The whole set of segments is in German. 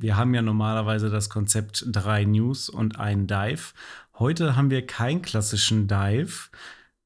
Wir haben ja normalerweise das Konzept drei News und ein Dive. Heute haben wir keinen klassischen Dive,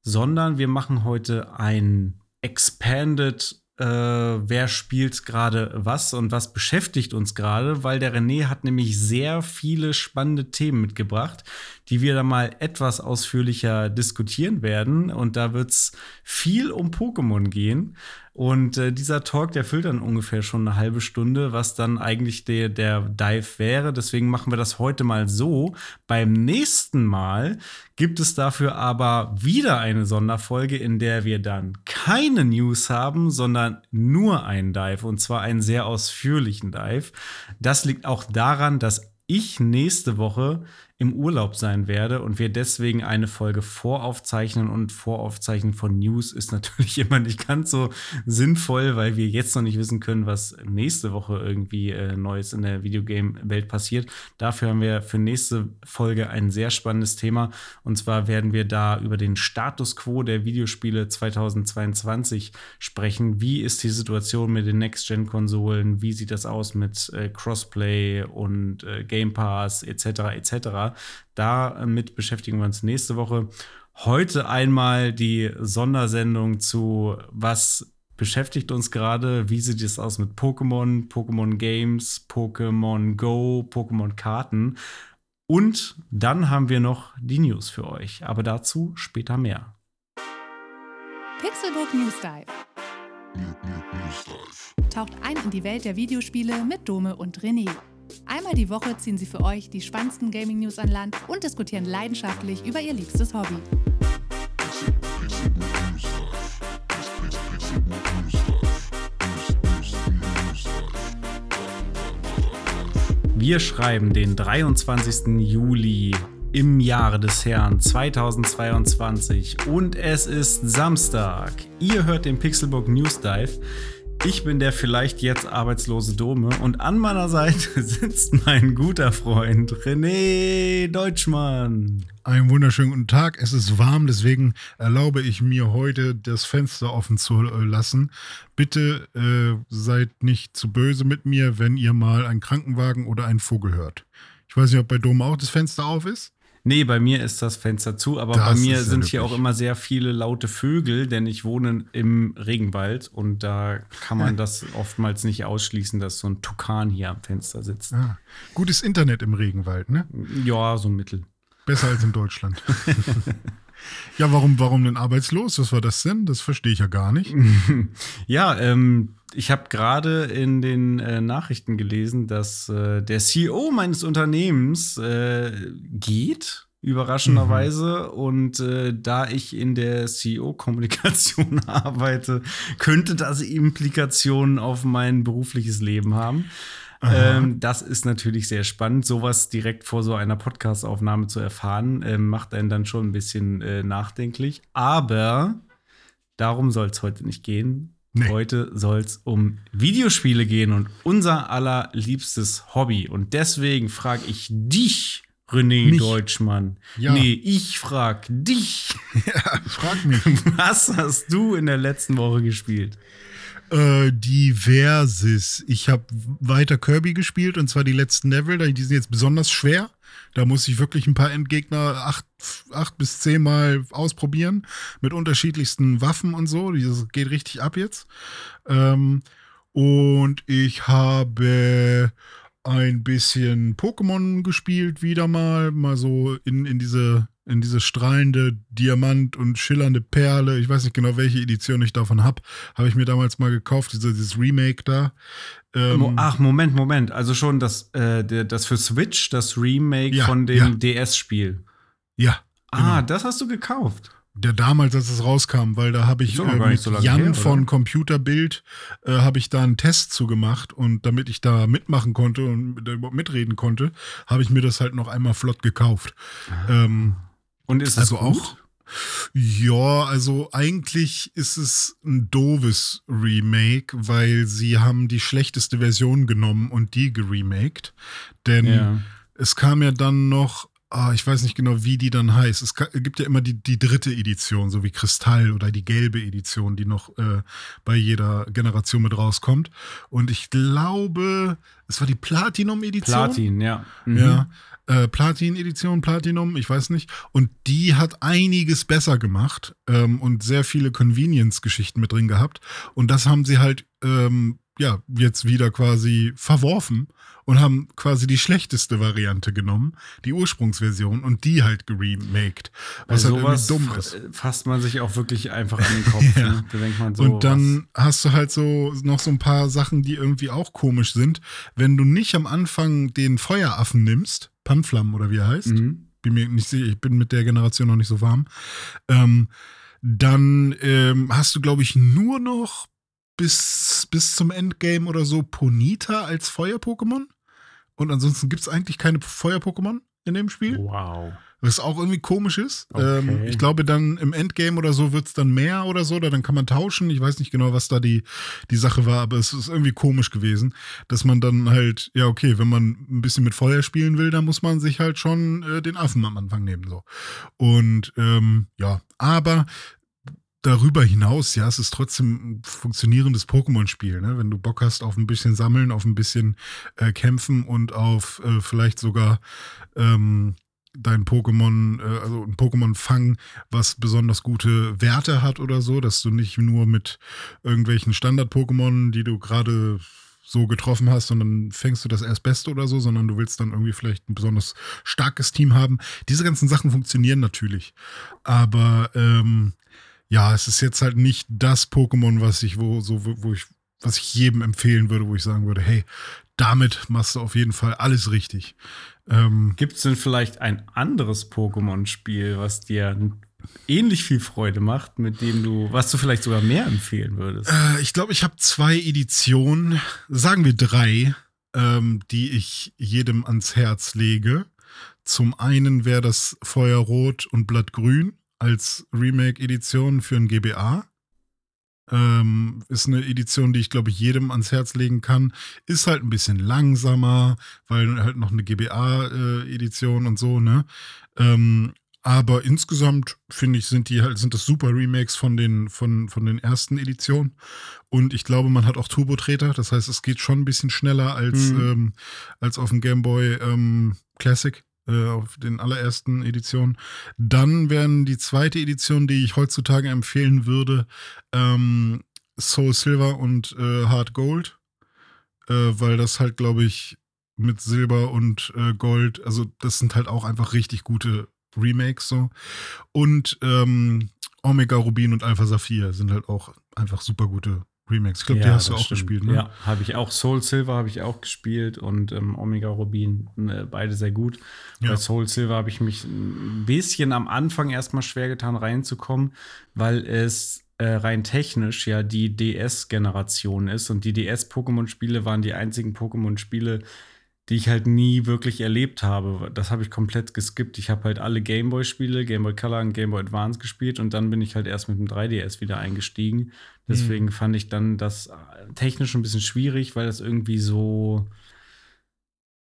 sondern wir machen heute ein Expanded äh, wer spielt gerade was und was beschäftigt uns gerade, weil der René hat nämlich sehr viele spannende Themen mitgebracht, die wir dann mal etwas ausführlicher diskutieren werden. Und da wird es viel um Pokémon gehen. Und äh, dieser Talk, der füllt dann ungefähr schon eine halbe Stunde, was dann eigentlich der, der Dive wäre. Deswegen machen wir das heute mal so. Beim nächsten Mal gibt es dafür aber wieder eine Sonderfolge, in der wir dann keine News haben, sondern nur einen Dive. Und zwar einen sehr ausführlichen Dive. Das liegt auch daran, dass ich nächste Woche im Urlaub sein werde und wir deswegen eine Folge voraufzeichnen und Voraufzeichnen von News ist natürlich immer nicht ganz so sinnvoll, weil wir jetzt noch nicht wissen können, was nächste Woche irgendwie äh, Neues in der Videogame-Welt passiert. Dafür haben wir für nächste Folge ein sehr spannendes Thema und zwar werden wir da über den Status quo der Videospiele 2022 sprechen. Wie ist die Situation mit den Next-Gen-Konsolen? Wie sieht das aus mit äh, Crossplay und äh, Game Pass etc. etc. Damit beschäftigen wir uns nächste Woche. Heute einmal die Sondersendung zu was beschäftigt uns gerade, wie sieht es aus mit Pokémon, Pokémon Games, Pokémon Go, Pokémon Karten. Und dann haben wir noch die News für euch, aber dazu später mehr. Pixelbook News Dive. Taucht ein in die Welt der Videospiele mit Dome und René. Einmal die Woche ziehen sie für euch die spannendsten Gaming-News an Land und diskutieren leidenschaftlich über ihr liebstes Hobby. Wir schreiben den 23. Juli im Jahre des Herrn 2022 und es ist Samstag. Ihr hört den Pixelbook News Dive. Ich bin der vielleicht jetzt arbeitslose Dome und an meiner Seite sitzt mein guter Freund René Deutschmann. Einen wunderschönen guten Tag. Es ist warm, deswegen erlaube ich mir heute das Fenster offen zu lassen. Bitte äh, seid nicht zu böse mit mir, wenn ihr mal einen Krankenwagen oder einen Vogel hört. Ich weiß nicht, ob bei Dome auch das Fenster auf ist. Nee, bei mir ist das Fenster zu, aber das bei mir sind hier auch immer sehr viele laute Vögel, denn ich wohne im Regenwald und da kann man das oftmals nicht ausschließen, dass so ein Tukan hier am Fenster sitzt. Ah, gutes Internet im Regenwald, ne? Ja, so ein Mittel. Besser als in Deutschland. ja, warum, warum denn arbeitslos? Was war das denn? Das verstehe ich ja gar nicht. ja, ähm, ich habe gerade in den äh, Nachrichten gelesen, dass äh, der CEO meines Unternehmens äh, geht, überraschenderweise. Mhm. Und äh, da ich in der CEO-Kommunikation arbeite, könnte das Implikationen auf mein berufliches Leben haben. Ähm, das ist natürlich sehr spannend, sowas direkt vor so einer Podcast-Aufnahme zu erfahren, äh, macht einen dann schon ein bisschen äh, nachdenklich. Aber darum soll es heute nicht gehen. Nee. Heute soll es um Videospiele gehen und unser allerliebstes Hobby. Und deswegen frage ich dich, René mich? Deutschmann. Ja. Nee, ich frag dich. Ja, frag mich. Was hast du in der letzten Woche gespielt? Äh, diverses. Ich habe weiter Kirby gespielt und zwar die letzten Level. Die sind jetzt besonders schwer. Da muss ich wirklich ein paar Endgegner acht, acht bis zehn Mal ausprobieren mit unterschiedlichsten Waffen und so. Das geht richtig ab jetzt. Ähm, und ich habe ein bisschen Pokémon gespielt, wieder mal, mal so in, in diese in diese strahlende Diamant und schillernde Perle. Ich weiß nicht genau, welche Edition ich davon habe. Habe ich mir damals mal gekauft, diese, dieses Remake da. Ähm Ach, Moment, Moment. Also schon das, äh, das für Switch, das Remake ja, von dem ja. DS-Spiel. Ja. Ah, genau. Ah, das hast du gekauft. Der damals, als es rauskam, weil da habe ich äh, mit so Jan her, von Computerbild äh, habe ich da einen Test zugemacht und damit ich da mitmachen konnte und mitreden konnte, habe ich mir das halt noch einmal flott gekauft. Ah. Ähm, und ist also auch? Ja, also eigentlich ist es ein doofes Remake, weil sie haben die schlechteste Version genommen und die geremaked. Denn ja. es kam ja dann noch oh, ich weiß nicht genau, wie die dann heißt. Es gibt ja immer die, die dritte Edition, so wie Kristall oder die gelbe Edition, die noch äh, bei jeder Generation mit rauskommt. Und ich glaube, es war die Platinum-Edition. Platin, ja. Mhm. Ja. Äh, Platin-Edition, Platinum, ich weiß nicht. Und die hat einiges besser gemacht ähm, und sehr viele Convenience-Geschichten mit drin gehabt. Und das haben sie halt ähm, ja jetzt wieder quasi verworfen und haben quasi die schlechteste Variante genommen, die Ursprungsversion, und die halt geremaked. Was halt irgendwie dumm ist. Fasst man sich auch wirklich einfach an den Kopf. ja. ne? da so, und dann was? hast du halt so noch so ein paar Sachen, die irgendwie auch komisch sind. Wenn du nicht am Anfang den Feueraffen nimmst, Panflammen oder wie er heißt, mhm. bin mir nicht sicher, ich bin mit der Generation noch nicht so warm, ähm, dann ähm, hast du, glaube ich, nur noch bis, bis zum Endgame oder so Ponita als Feuer-Pokémon. Und ansonsten gibt es eigentlich keine Feuer-Pokémon in dem Spiel. Wow. Was auch irgendwie komisch ist. Okay. Ähm, ich glaube, dann im Endgame oder so wird es dann mehr oder so, oder dann kann man tauschen. Ich weiß nicht genau, was da die, die Sache war, aber es ist irgendwie komisch gewesen, dass man dann halt, ja, okay, wenn man ein bisschen mit Feuer spielen will, dann muss man sich halt schon äh, den Affen am Anfang nehmen. So. Und ähm, ja, aber darüber hinaus, ja, es ist trotzdem ein funktionierendes Pokémon-Spiel. Ne? Wenn du Bock hast auf ein bisschen Sammeln, auf ein bisschen äh, Kämpfen und auf äh, vielleicht sogar ähm, dein Pokémon, äh, also ein Pokémon fangen, was besonders gute Werte hat oder so, dass du nicht nur mit irgendwelchen Standard-Pokémon, die du gerade so getroffen hast und dann fängst du das erst Beste oder so, sondern du willst dann irgendwie vielleicht ein besonders starkes Team haben. Diese ganzen Sachen funktionieren natürlich. Aber ähm, ja, es ist jetzt halt nicht das Pokémon, was ich, wo, so, wo ich, was ich jedem empfehlen würde, wo ich sagen würde, hey, damit machst du auf jeden Fall alles richtig. Ähm, Gibt es denn vielleicht ein anderes Pokémon-Spiel, was dir ähnlich viel Freude macht, mit dem du, was du vielleicht sogar mehr empfehlen würdest? Äh, ich glaube, ich habe zwei Editionen, sagen wir drei, ähm, die ich jedem ans Herz lege. Zum einen wäre das Feuerrot und Blattgrün als Remake-Edition für ein GBA. Ähm, ist eine Edition, die ich glaube ich jedem ans Herz legen kann. Ist halt ein bisschen langsamer, weil halt noch eine GBA-Edition äh, und so, ne? Ähm, aber insgesamt finde ich, sind die halt, sind das super Remakes von den, von, von den ersten Editionen. Und ich glaube, man hat auch Turbo-Treter. Das heißt, es geht schon ein bisschen schneller als, mhm. ähm, als auf dem Game Boy ähm, Classic äh, auf den allerersten Editionen. Dann wären die zweite Edition, die ich heutzutage empfehlen würde, ähm, Soul Silver und äh, Hard Gold, äh, weil das halt, glaube ich, mit Silber und äh, Gold, also das sind halt auch einfach richtig gute Remakes so. Und ähm, Omega Rubin und Alpha Saphir sind halt auch einfach super gute Remakes. Ich glaube, ja, die hast du auch stimmt. gespielt, ne? Ja, habe ich auch. Soul Silver habe ich auch gespielt und ähm, Omega Rubin, äh, beide sehr gut. Ja. Bei Soul Silver habe ich mich ein bisschen am Anfang erstmal schwer getan, reinzukommen, weil es äh, rein technisch ja die DS-Generation ist und die DS-Pokémon-Spiele waren die einzigen Pokémon-Spiele, die ich halt nie wirklich erlebt habe. Das habe ich komplett geskippt. Ich habe halt alle Gameboy-Spiele, Gameboy Color und Gameboy Advance gespielt und dann bin ich halt erst mit dem 3DS wieder eingestiegen. Deswegen mhm. fand ich dann das äh, technisch ein bisschen schwierig, weil das irgendwie so.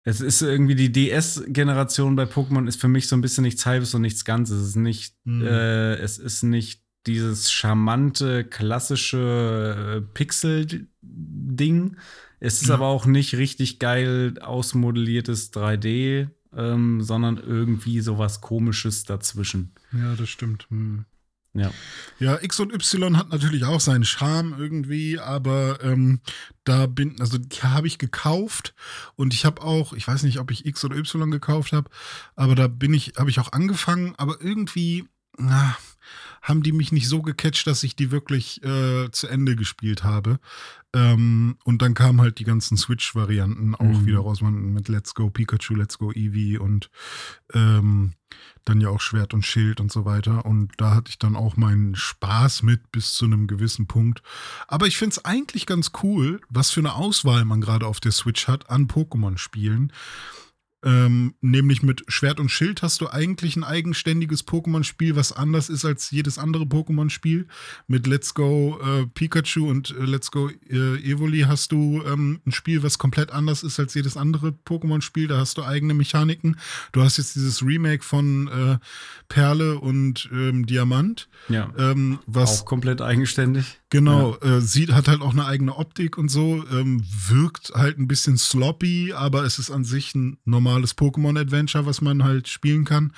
Es ist irgendwie die DS-Generation bei Pokémon ist für mich so ein bisschen nichts Halbes und nichts Ganzes. Es ist nicht, mhm. äh, es ist nicht dieses charmante, klassische äh, Pixel-Ding, es ist ja. aber auch nicht richtig geil ausmodelliertes 3D, ähm, sondern irgendwie sowas komisches dazwischen. Ja, das stimmt. Hm. Ja. Ja, X und Y hat natürlich auch seinen Charme irgendwie, aber ähm, da bin, also die habe ich gekauft und ich habe auch, ich weiß nicht, ob ich X oder Y gekauft habe, aber da bin ich, habe ich auch angefangen, aber irgendwie, na, haben die mich nicht so gecatcht, dass ich die wirklich äh, zu Ende gespielt habe. Ähm, und dann kamen halt die ganzen Switch-Varianten auch mhm. wieder raus mit Let's Go Pikachu, Let's Go Eevee und ähm, dann ja auch Schwert und Schild und so weiter. Und da hatte ich dann auch meinen Spaß mit bis zu einem gewissen Punkt. Aber ich finde es eigentlich ganz cool, was für eine Auswahl man gerade auf der Switch hat an Pokémon-Spielen. Ähm, nämlich mit Schwert und Schild hast du eigentlich ein eigenständiges Pokémon-Spiel, was anders ist als jedes andere Pokémon-Spiel. Mit Let's Go äh, Pikachu und äh, Let's Go äh, Evoli hast du ähm, ein Spiel, was komplett anders ist als jedes andere Pokémon-Spiel. Da hast du eigene Mechaniken. Du hast jetzt dieses Remake von äh, Perle und ähm, Diamant. Ja. Ähm, was auch komplett eigenständig. Genau, ja. äh, sieht, hat halt auch eine eigene Optik und so, ähm, wirkt halt ein bisschen sloppy, aber es ist an sich ein normales Pokémon-Adventure, was man halt spielen kann.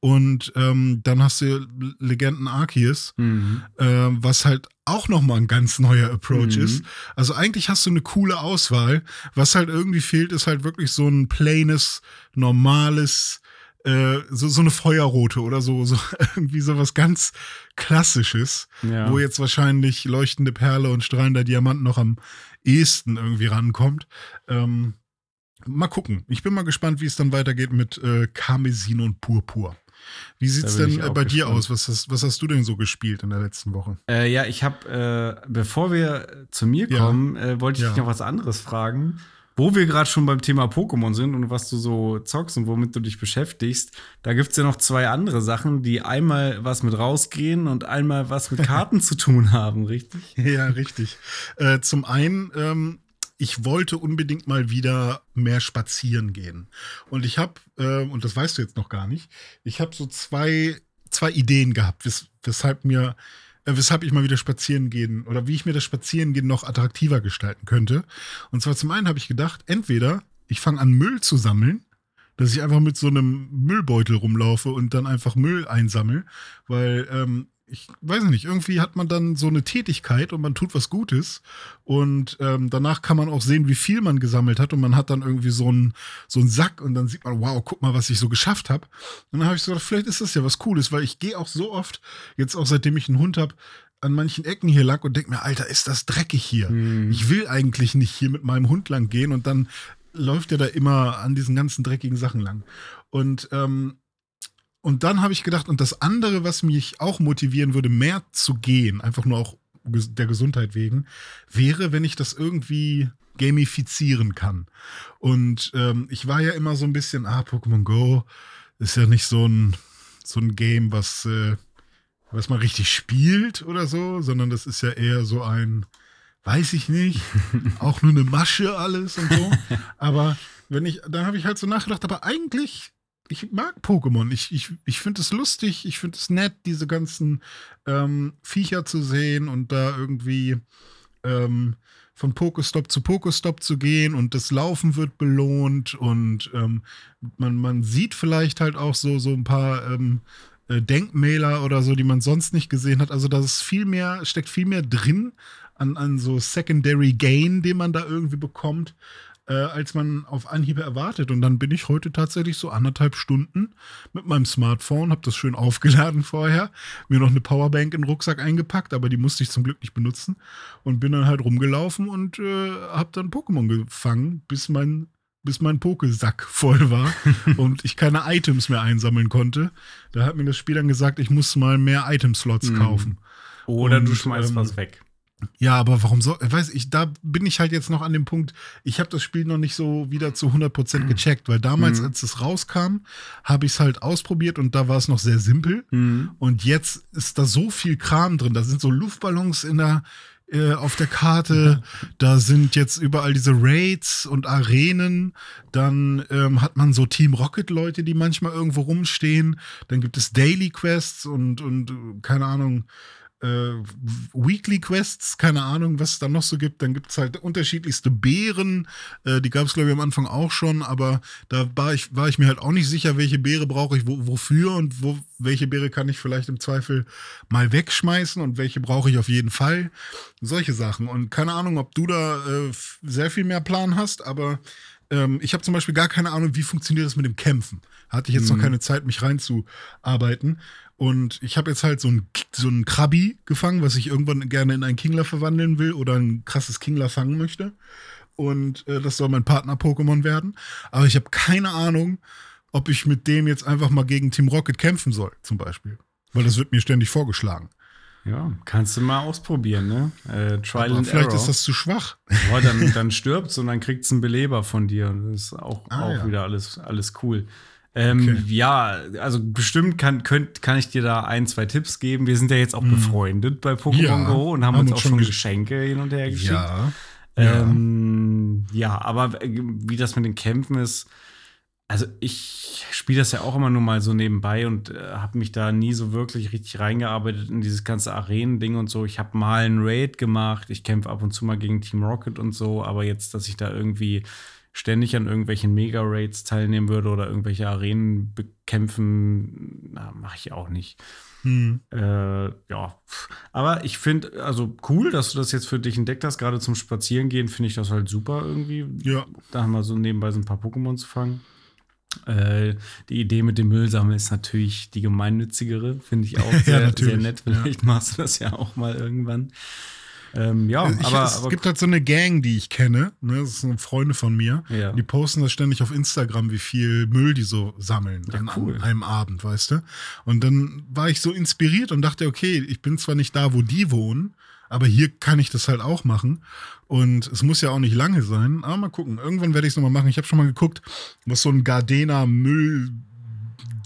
Und ähm, dann hast du Legenden Arceus, mhm. äh, was halt auch nochmal ein ganz neuer Approach mhm. ist. Also eigentlich hast du eine coole Auswahl. Was halt irgendwie fehlt, ist halt wirklich so ein plaines, normales äh, so, so eine Feuerrote oder so, so irgendwie so was ganz Klassisches, ja. wo jetzt wahrscheinlich leuchtende Perle und strahlender Diamant noch am ehesten irgendwie rankommt. Ähm, mal gucken. Ich bin mal gespannt, wie es dann weitergeht mit äh, Karmesin und Purpur. Wie sieht es denn äh, bei dir aus? Was hast, was hast du denn so gespielt in der letzten Woche? Äh, ja, ich habe, äh, bevor wir zu mir kommen, ja. Äh, wollte ich ja. dich noch was anderes fragen. Wo wir gerade schon beim Thema Pokémon sind und was du so zockst und womit du dich beschäftigst, da gibt es ja noch zwei andere Sachen, die einmal was mit rausgehen und einmal was mit Karten zu tun haben, richtig? Ja, richtig. Äh, zum einen, ähm, ich wollte unbedingt mal wieder mehr spazieren gehen. Und ich habe, äh, und das weißt du jetzt noch gar nicht, ich habe so zwei, zwei Ideen gehabt, wes weshalb mir äh, weshalb ich mal wieder spazieren gehen oder wie ich mir das Spazierengehen noch attraktiver gestalten könnte. Und zwar zum einen habe ich gedacht, entweder ich fange an Müll zu sammeln, dass ich einfach mit so einem Müllbeutel rumlaufe und dann einfach Müll einsammle, weil ähm, ich weiß nicht, irgendwie hat man dann so eine Tätigkeit und man tut was Gutes und ähm, danach kann man auch sehen, wie viel man gesammelt hat und man hat dann irgendwie so einen so einen Sack und dann sieht man, wow, guck mal, was ich so geschafft habe. Und dann habe ich so gedacht, vielleicht ist das ja was Cooles, weil ich gehe auch so oft, jetzt auch seitdem ich einen Hund habe, an manchen Ecken hier lang und denke mir, Alter, ist das dreckig hier. Mhm. Ich will eigentlich nicht hier mit meinem Hund lang gehen und dann läuft er da immer an diesen ganzen dreckigen Sachen lang. Und ähm, und dann habe ich gedacht, und das andere, was mich auch motivieren würde, mehr zu gehen, einfach nur auch der Gesundheit wegen, wäre, wenn ich das irgendwie gamifizieren kann. Und ähm, ich war ja immer so ein bisschen, ah, Pokémon Go ist ja nicht so ein, so ein Game, was, äh, was man richtig spielt oder so, sondern das ist ja eher so ein, weiß ich nicht, auch nur eine Masche alles und so. Aber wenn ich, dann habe ich halt so nachgedacht, aber eigentlich ich mag Pokémon. Ich, ich, ich finde es lustig, ich finde es nett, diese ganzen ähm, Viecher zu sehen und da irgendwie ähm, von Pokestop zu Pokestop zu gehen und das Laufen wird belohnt und ähm, man, man sieht vielleicht halt auch so, so ein paar ähm, äh, Denkmäler oder so, die man sonst nicht gesehen hat. Also da ist viel mehr, steckt viel mehr drin an, an so Secondary Gain, den man da irgendwie bekommt, äh, als man auf Anhieb erwartet. Und dann bin ich heute tatsächlich so anderthalb Stunden mit meinem Smartphone, habe das schön aufgeladen vorher, mir noch eine Powerbank in den Rucksack eingepackt, aber die musste ich zum Glück nicht benutzen und bin dann halt rumgelaufen und äh, habe dann Pokémon gefangen, bis mein bis mein Pokesack voll war und ich keine Items mehr einsammeln konnte. Da hat mir das Spiel dann gesagt, ich muss mal mehr Item-Slots mhm. kaufen. Oder und, du schmeißt ähm, was weg. Ja, aber warum soll, weiß ich, da bin ich halt jetzt noch an dem Punkt, ich habe das Spiel noch nicht so wieder zu 100% gecheckt, weil damals, mhm. als es rauskam, habe ich es halt ausprobiert und da war es noch sehr simpel. Mhm. Und jetzt ist da so viel Kram drin, da sind so Luftballons in der, äh, auf der Karte, da sind jetzt überall diese Raids und Arenen, dann ähm, hat man so Team Rocket Leute, die manchmal irgendwo rumstehen, dann gibt es Daily Quests und, und äh, keine Ahnung, äh, Weekly Quests, keine Ahnung, was es da noch so gibt. Dann gibt es halt unterschiedlichste Beeren. Äh, die gab es, glaube ich, am Anfang auch schon, aber da war ich, war ich mir halt auch nicht sicher, welche Beere brauche ich wo, wofür und wo, welche Beere kann ich vielleicht im Zweifel mal wegschmeißen und welche brauche ich auf jeden Fall. Solche Sachen. Und keine Ahnung, ob du da äh, sehr viel mehr Plan hast, aber ähm, ich habe zum Beispiel gar keine Ahnung, wie funktioniert das mit dem Kämpfen. Hatte ich jetzt mhm. noch keine Zeit, mich reinzuarbeiten. Und ich habe jetzt halt so ein, so ein Krabi gefangen, was ich irgendwann gerne in einen Kingler verwandeln will oder ein krasses Kingler fangen möchte. Und äh, das soll mein Partner-Pokémon werden. Aber ich habe keine Ahnung, ob ich mit dem jetzt einfach mal gegen Team Rocket kämpfen soll, zum Beispiel. Weil das wird mir ständig vorgeschlagen. Ja, kannst du mal ausprobieren, ne? Äh, Trial Aber and vielleicht Error. ist das zu schwach. Boah, dann, dann stirbt's und dann kriegt's einen Beleber von dir. Und das ist auch, Ah, auch ja. wieder alles, alles cool. Ähm, Okay. Ja, also bestimmt kann, könnt, kann ich dir da ein, zwei Tipps geben. Wir sind ja jetzt auch befreundet bei Pokémon Mhm. Ja, Go und haben, haben uns auch schon schon gesch- Geschenke hin und her geschickt. Ja. Ja. Ähm, ja, aber äh, wie das mit den Kämpfen ist, also ich spiele das ja auch immer nur mal so nebenbei und äh, habe mich da nie so wirklich richtig reingearbeitet in dieses ganze Arenen-Ding und so. Ich habe mal einen Raid gemacht, ich kämpfe ab und zu mal gegen Team Rocket und so, aber jetzt, dass ich da irgendwie ständig an irgendwelchen Mega-Raids teilnehmen würde oder irgendwelche Arenen bekämpfen, mache ich auch nicht. Hm. Äh, ja, aber ich finde, also cool, dass du das jetzt für dich entdeckt hast. Gerade zum Spazierengehen finde ich das halt super irgendwie. Ja. Da haben wir so nebenbei so ein paar Pokémon zu fangen. Äh, die Idee mit dem Müllsammeln ist natürlich die gemeinnützigere, finde ich auch Ja, sehr, sehr natürlich, nett. Vielleicht machst du das ja auch mal irgendwann. Ähm, ja, Ich, aber, es aber gibt halt so eine Gang, die ich kenne. Ne? Das sind Freunde von mir. Ja. Die posten das ständig auf Instagram, wie viel Müll die so sammeln Ja, an, cool. an einem Abend, weißt du? Und dann war ich so inspiriert und dachte, okay, ich bin zwar nicht da, wo die wohnen, aber hier kann ich das halt auch machen. Und es muss ja auch nicht lange sein. Aber mal gucken. Irgendwann werde ich es nochmal machen. Ich habe schon mal geguckt, was so ein Gardena Müll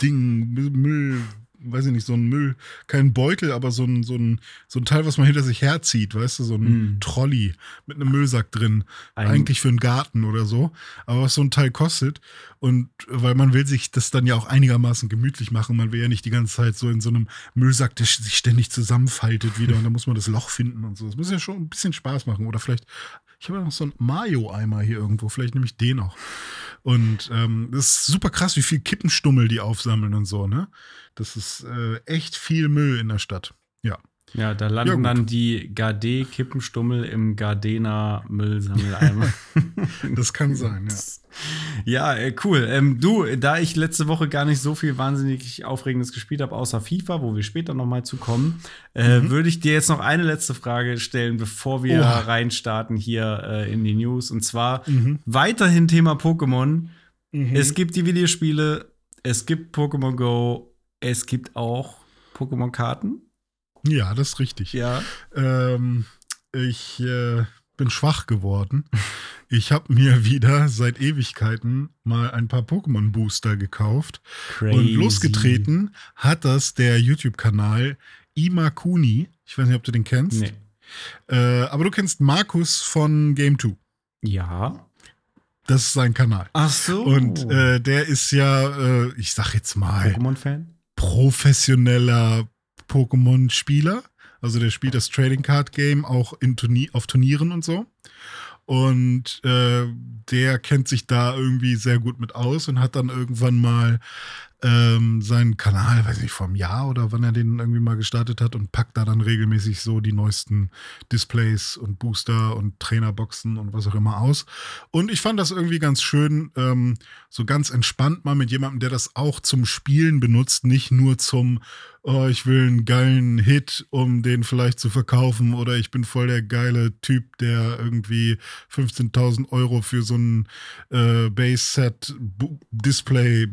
Ding, Müll, Müll, weiß ich nicht, so ein Müll, kein Beutel, aber so ein, so ein, so ein Teil, was man hinter sich herzieht, weißt du, so ein Mm. Trolley mit einem Müllsack drin. Ein- Eigentlich für einen Garten oder so. Aber was so ein Teil kostet. Und weil man will sich das dann ja auch einigermaßen gemütlich machen. Man will ja nicht die ganze Zeit so in so einem Müllsack, der sich ständig zusammenfaltet wieder und dann muss man das Loch finden und so. Das muss ja schon ein bisschen Spaß machen. Oder vielleicht, ich habe ja noch so einen Mayo-Eimer hier irgendwo, vielleicht nehme ich den auch. Und ähm, das ist super krass, wie viel Kippenstummel die aufsammeln und so, ne? Das ist äh, echt viel Müll in der Stadt. Ja. Ja, da Ja, landen gut. dann die Gardé-Kippenstummel im Gardena-Müllsammeleimer. Das kann sein, ja. Ja, äh, cool. Ähm, du, da ich letzte Woche gar nicht so viel wahnsinnig Aufregendes gespielt habe, außer FIFA, wo wir später noch mal zu kommen, äh, würde ich dir jetzt noch eine letzte Frage stellen, bevor wir Mhm. Oha. reinstarten hier äh, in die News. Und zwar Mhm. weiterhin Thema Pokémon. Mhm. Es gibt die Videospiele, es gibt Pokémon Go, es gibt auch Pokémon-Karten. Ja, das ist richtig. Ja. Ähm, ich äh, bin schwach geworden. Ich habe mir wieder seit Ewigkeiten mal ein paar Pokémon-Booster gekauft. Und losgetreten hat das der YouTube-Kanal Imakuni. Ich weiß nicht, ob du den kennst. Nee. Äh, aber du kennst Markus von Game 2. Ja. Das ist sein Kanal. Ach so. Und äh, der ist ja, äh, ich sag jetzt mal, Pokémon-Fan? professioneller Pokémon-Spieler. Also der spielt das Trading Card Game auch in Turnier, auf Turnieren und so. Und äh, der kennt sich da irgendwie sehr gut mit aus und hat dann irgendwann mal ähm, seinen Kanal, weiß nicht, einem Jahr oder wann er den irgendwie mal gestartet hat und packt da dann regelmäßig so die neuesten Displays und Booster und Trainerboxen und was auch immer aus. Und ich fand das irgendwie ganz schön, ähm, so ganz entspannt mal mit jemandem, der das auch zum Spielen benutzt, nicht nur zum, oh, ich will einen geilen Hit, um den vielleicht zu verkaufen oder ich bin voll der geile Typ, der irgendwie 15.000 Euro für so ein äh, Base-Set-Display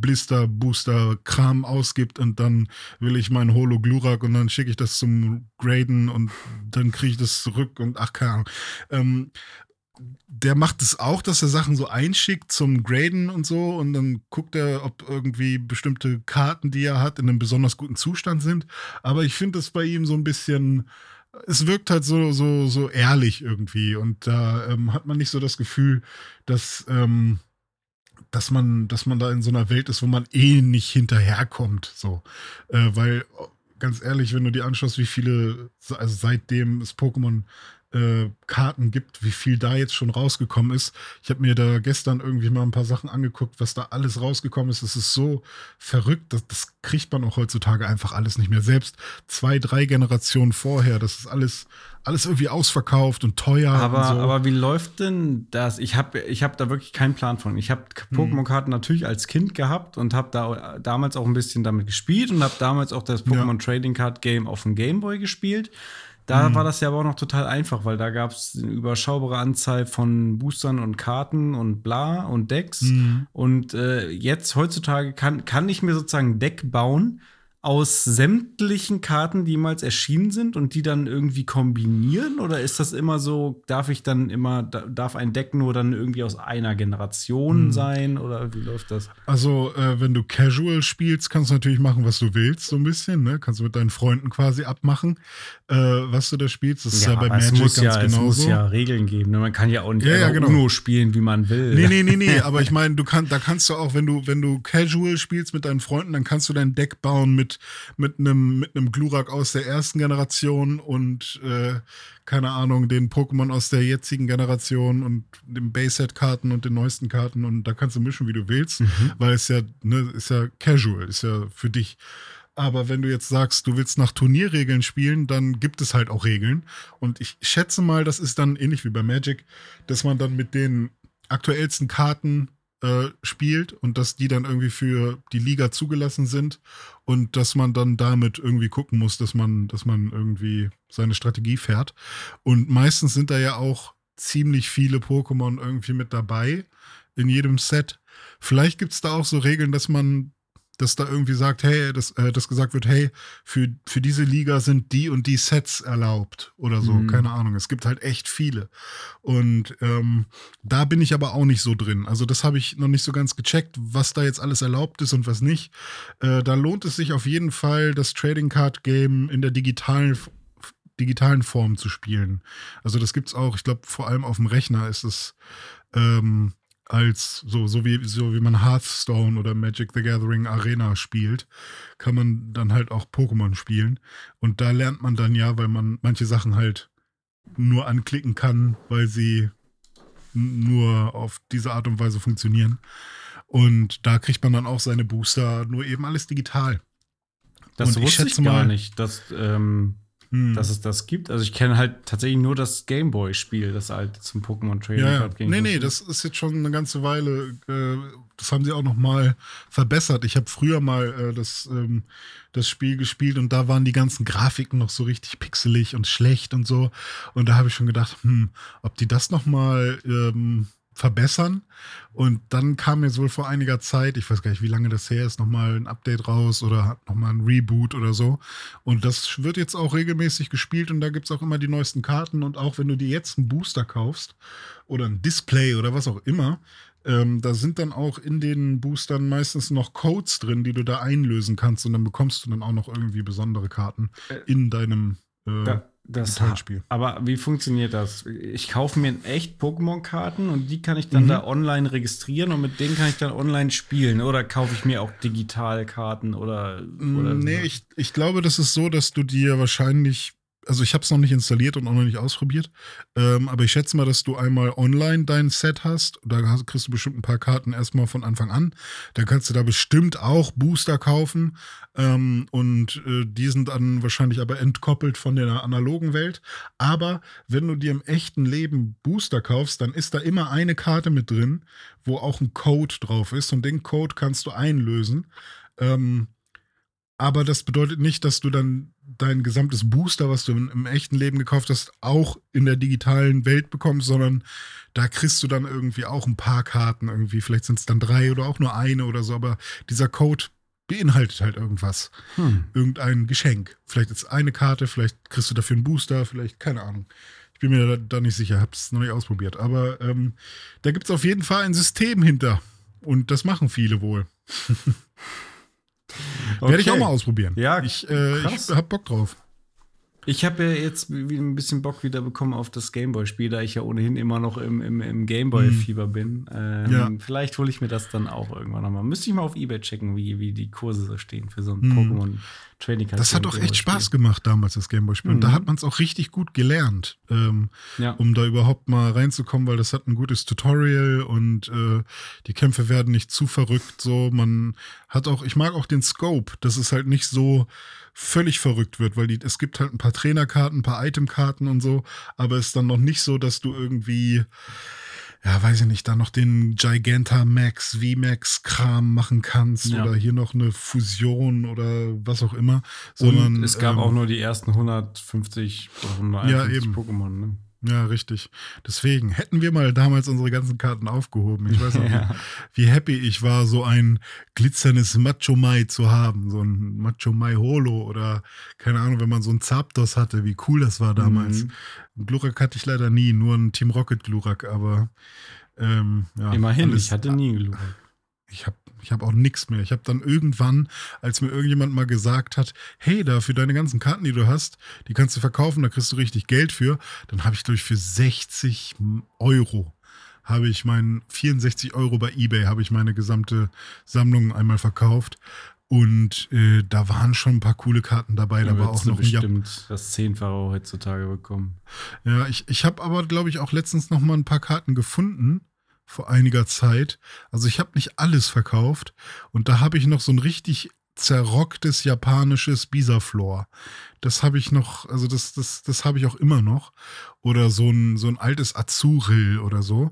Blister, Booster, Kram ausgibt und dann will ich mein Holo Glurak und dann schicke ich das zum Graden und dann kriege ich das zurück und ach keine Ahnung. Ähm, der macht es auch, dass er Sachen so einschickt zum Graden und so und dann guckt er, ob irgendwie bestimmte Karten, die er hat, in einem besonders guten Zustand sind. Aber ich finde das bei ihm so ein bisschen, es wirkt halt so, so, so ehrlich irgendwie und da ähm, hat man nicht so das Gefühl, dass, ähm, dass man, dass man da in so einer Welt ist, wo man eh nicht hinterherkommt, so, äh, weil ganz ehrlich, wenn du dir anschaust, wie viele, also seitdem es Pokémon äh, Karten gibt, wie viel da jetzt schon rausgekommen ist. Ich habe mir da gestern irgendwie mal ein paar Sachen angeguckt, was da alles rausgekommen ist. Es ist so verrückt, das, das kriegt man auch heutzutage einfach alles nicht mehr. Selbst zwei, drei Generationen vorher, das ist alles, alles irgendwie ausverkauft und teuer. Aber, und so. aber wie läuft denn das? Ich habe ich hab da wirklich keinen Plan von. Ich habe Hm. Pokémon-Karten natürlich als Kind gehabt und habe da damals auch ein bisschen damit gespielt und habe damals auch das. Pokémon Trading Card Game auf dem Game Boy gespielt. Da Hm. war das ja aber auch noch total einfach, weil da gab es eine überschaubare Anzahl von Boostern und Karten und bla und Decks. Mhm. Und äh, jetzt heutzutage kann, kann ich mir sozusagen ein Deck bauen, aus sämtlichen Karten, die jemals erschienen sind und die dann irgendwie kombinieren? Oder ist das immer so, darf ich dann immer, darf ein Deck nur dann irgendwie aus einer Generation hm. sein? Oder wie läuft das? Also, äh, wenn du Casual spielst, kannst du natürlich machen, was du willst, so ein bisschen. Ne? Kannst du mit deinen Freunden quasi abmachen, äh, was du da spielst. Das ist ja, ja bei Magic ganz ja, genauso. Es muss ja Regeln geben. Ne? Man kann ja auch nicht ja, ja, genau. Uno spielen, wie man will. Nee, nee, nee, nee. aber ich meine, du kannst, da kannst du auch, wenn du, wenn du Casual spielst mit deinen Freunden, dann kannst du dein Deck bauen mit mit einem mit einem Glurak aus der ersten Generation und äh, keine Ahnung, den Pokémon aus der jetzigen Generation und den Base-Set-Karten und den neuesten Karten und da kannst du mischen, wie du willst, mhm. weil es ja, ne, ist ja casual, ist ja für dich. Aber wenn du jetzt sagst, du willst nach Turnierregeln spielen, dann gibt es halt auch Regeln. Und ich schätze mal, das ist dann ähnlich wie bei Magic, dass man dann mit den aktuellsten Karten äh, spielt und dass die dann irgendwie für die Liga zugelassen sind und dass man dann damit irgendwie gucken muss, dass man, dass man irgendwie seine Strategie fährt. Und meistens sind da ja auch ziemlich viele Pokémon irgendwie mit dabei in jedem Set. Vielleicht gibt es da auch so Regeln, dass man dass da irgendwie sagt, hey, dass, äh, dass gesagt wird, hey, für, für diese Liga sind die und die Sets erlaubt oder so, mhm. keine Ahnung. Es gibt halt echt viele. Und ähm, da bin ich aber auch nicht so drin. Also das habe ich noch nicht so ganz gecheckt, was da jetzt alles erlaubt ist und was nicht. Äh, da lohnt es sich auf jeden Fall, das Trading Card Game in der digitalen digitalen Form zu spielen. Also das gibt es auch, ich glaube, vor allem auf dem Rechner ist es ähm, als so, so wie, so wie man Hearthstone oder Magic the Gathering Arena spielt, kann man dann halt auch Pokémon spielen. Und da lernt man dann ja, weil man manche Sachen halt nur anklicken kann, weil sie nur auf diese Art und Weise funktionieren. Und da kriegt man dann auch seine Booster, nur eben alles digital. Das und wusste ich, ich gar nicht, dass ähm, hm. dass es das gibt. Also ich kenne halt tatsächlich nur das Gameboy-Spiel, das halt zum Pokémon Trading ja, Card ging. Nee, nee, das ist jetzt schon eine ganze Weile, äh, das haben sie auch noch mal verbessert. Ich habe früher mal äh, das, ähm, das Spiel gespielt und da waren die ganzen Grafiken noch so richtig pixelig und schlecht und so. Und da habe ich schon gedacht, hm, ob die das noch mal ähm, verbessern. Und dann kam jetzt wohl vor einiger Zeit, ich weiß gar nicht, wie lange das her ist, nochmal ein Update raus oder nochmal ein Reboot oder so. Und das wird jetzt auch regelmäßig gespielt und da gibt es auch immer die neuesten Karten. Und auch wenn du dir jetzt einen Booster kaufst oder ein Display oder was auch immer, ähm, da sind dann auch in den Boostern meistens noch Codes drin, die du da einlösen kannst und dann bekommst du dann auch noch irgendwie besondere Karten äh, in deinem äh, da, das Teilspiel. Aber wie funktioniert das? Ich kaufe mir echt Pokémon-Karten und die kann ich dann mhm. da online registrieren und mit denen kann ich dann online spielen. Oder kaufe ich mir auch Digitalkarten oder, oder Nee, ich, ich glaube, das ist so, dass du dir wahrscheinlich also ich habe es noch nicht installiert und auch noch nicht ausprobiert, ähm, aber ich schätze mal, dass du einmal online dein Set hast. Da hast, kriegst du bestimmt ein paar Karten erstmal von Anfang an. Dann kannst du da bestimmt auch Booster kaufen ähm, und äh, die sind dann wahrscheinlich aber entkoppelt von der analogen Welt. Aber wenn du dir im echten Leben Booster kaufst, dann ist da immer eine Karte mit drin, wo auch ein Code drauf ist und den Code kannst du einlösen. Ähm, aber das bedeutet nicht, dass du dann dein gesamtes Booster, was du im, im, echten Leben gekauft hast, auch in der digitalen Welt bekommst, sondern da kriegst du dann irgendwie auch ein paar Karten irgendwie. Vielleicht sind es dann drei oder auch nur eine oder so, aber dieser Code beinhaltet halt irgendwas. Hm. Irgendein Geschenk. Vielleicht ist eine Karte, vielleicht kriegst du dafür einen Booster, vielleicht, keine Ahnung. Ich bin mir da, da nicht sicher, hab's noch nicht ausprobiert. Aber ähm, da gibt es auf jeden Fall ein System hinter. Und das machen viele wohl. Okay. Werde ich auch mal ausprobieren. Ja, ich, äh, ich hab Bock drauf. Ich habe ja jetzt ein bisschen Bock wieder bekommen auf das Gameboy-Spiel, da ich ja ohnehin immer noch im, im, im Gameboy-Fieber mhm. bin. Ähm, ja. Vielleicht hole ich mir das dann auch irgendwann nochmal. Müsste ich mal auf Ebay checken, wie, wie die Kurse so stehen für so ein mhm. Pokémon Trading Card. Das hat doch echt Spaß gemacht damals, das Gameboy-Spiel. Mhm. Und da hat man es auch richtig gut gelernt, ähm, ja. um da überhaupt mal reinzukommen, weil das hat ein gutes Tutorial und äh, die Kämpfe werden nicht zu verrückt. So, man hat auch, ich mag auch den Scope, dass es halt nicht so völlig verrückt wird, weil die, es gibt halt ein paar Trainerkarten, ein paar Itemkarten und so, aber es ist dann noch nicht so, dass du irgendwie ja, weiß ich nicht, da noch den Gigantamax, VMAX-Kram machen kannst ja. oder hier noch eine Fusion oder was auch immer. Sondern Und es gab ähm, auch nur die ersten 150 oder 151 ja, Pokémon, ne? Ja, richtig. Deswegen hätten wir mal damals unsere ganzen Karten aufgehoben. Ich weiß noch, ja. wie, wie, happy ich war, so ein glitzerndes Macho Mai zu haben. So ein Macho Mai Holo oder keine Ahnung, wenn man so ein Zapdos hatte, wie cool das war damals. Mhm. Glurak hatte ich leider nie, nur ein Team Rocket Glurak, aber ähm, ja, Immerhin, alles, ich hatte nie Glurak. Ich habe ich habe auch nichts mehr. Ich habe dann irgendwann, als mir irgendjemand mal gesagt hat, hey, da für deine ganzen Karten, die du hast, die kannst du verkaufen, da kriegst du richtig Geld für, dann habe ich, glaube ich, für 60 Euro habe ich meinen 64 Euro bei eBay, habe ich meine gesamte Sammlung einmal verkauft. Und äh, da waren schon ein paar coole Karten dabei. Da, da war auch noch bestimmt ein das Zehnfache heutzutage bekommen. Ja, ich, ich habe aber, glaube ich, auch letztens noch mal ein paar Karten gefunden vor einiger Zeit. Also ich habe nicht alles verkauft und da habe ich noch so ein richtig zerrocktes japanisches Bisaflor. Das habe ich noch, also das, das, das habe ich auch immer noch. Oder so ein, so ein altes Azuril oder so.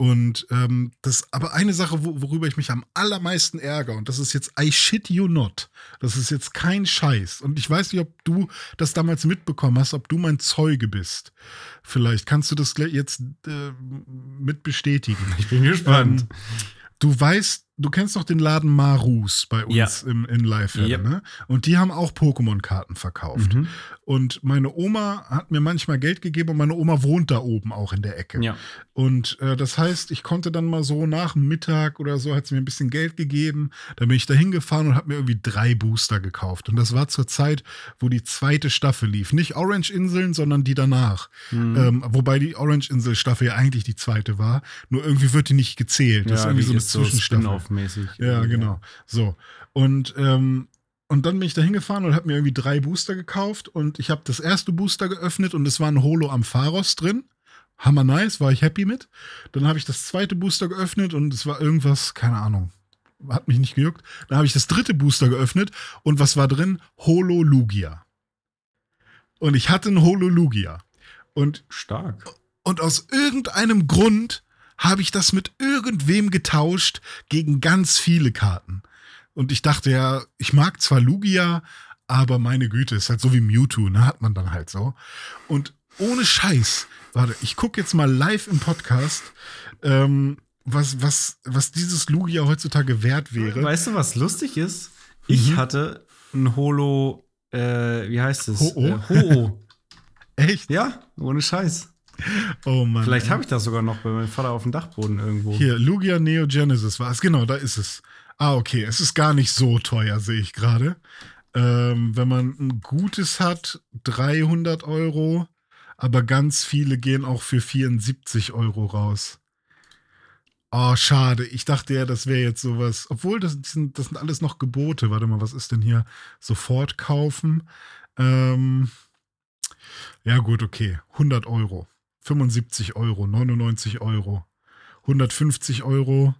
Und ähm, das, aber eine Sache, wo, worüber ich mich am allermeisten ärgere, und das ist jetzt I shit you not. Das ist jetzt kein Scheiß. Und ich weiß nicht, ob du das damals mitbekommen hast, ob du mein Zeuge bist. Vielleicht kannst du das jetzt äh, mit bestätigen. Ich bin gespannt. Ähm, Du weißt, du kennst doch den Laden Marus bei uns ja. im, in live yep. ne? Und die haben auch Pokémon-Karten verkauft. Mhm. Und meine Oma hat mir manchmal Geld gegeben und meine Oma wohnt da oben auch in der Ecke. Ja. Und äh, das heißt, ich konnte dann mal so nach Mittag oder so, hat sie mir ein bisschen Geld gegeben. Dann bin ich da hingefahren und habe mir irgendwie drei Booster gekauft. Und das war zur Zeit, wo die zweite Staffel lief. Nicht Orange Inseln, sondern die danach. Mhm. Ähm, wobei die Orange Insel Staffel ja eigentlich die zweite war. Nur irgendwie wird die nicht gezählt. Ja, das ist irgendwie so eine so Zwischenstaffel. Ja, genau. So. Und ähm, und dann bin ich da hingefahren und habe mir irgendwie drei Booster gekauft und ich habe das erste Booster geöffnet und es war ein Holo am Pharos drin. Hammer nice, war ich happy mit. Dann habe ich das zweite Booster geöffnet und es war irgendwas, keine Ahnung, hat mich nicht gejuckt. Dann habe ich das dritte Booster geöffnet und was war drin? Holo Lugia. Und ich hatte ein Holo Lugia. Und stark. Und aus irgendeinem Grund habe ich das mit irgendwem getauscht gegen ganz viele Karten. Und ich dachte ja, ich mag zwar Lugia, aber meine Güte, ist halt so wie Mewtwo, ne? Hat man dann halt so. Und ohne Scheiß, warte, ich gucke jetzt mal live im Podcast, ähm, was, was, was dieses Lugia heutzutage wert wäre. Weißt du, was lustig ist? Ich mhm. hatte ein Holo, äh, wie heißt es? Ho-Oh. Äh, Ho-Oh. Echt? Ja, ohne Scheiß. Oh Mann. Vielleicht habe ich das sogar noch bei meinem Vater auf dem Dachboden irgendwo. Hier, Lugia Neo Genesis war es. Genau, da ist es. Ah, okay. Es ist gar nicht so teuer, sehe ich gerade. Ähm, wenn man ein gutes hat, 300 Euro. Aber ganz viele gehen auch für 74 Euro raus. Oh, schade. Ich dachte ja, das wäre jetzt sowas. Obwohl, das sind, das sind alles noch Gebote. Warte mal, was ist denn hier? Sofort kaufen. Ähm, ja, gut, okay. 100 Euro. 75 Euro. 99 Euro. 150 Euro.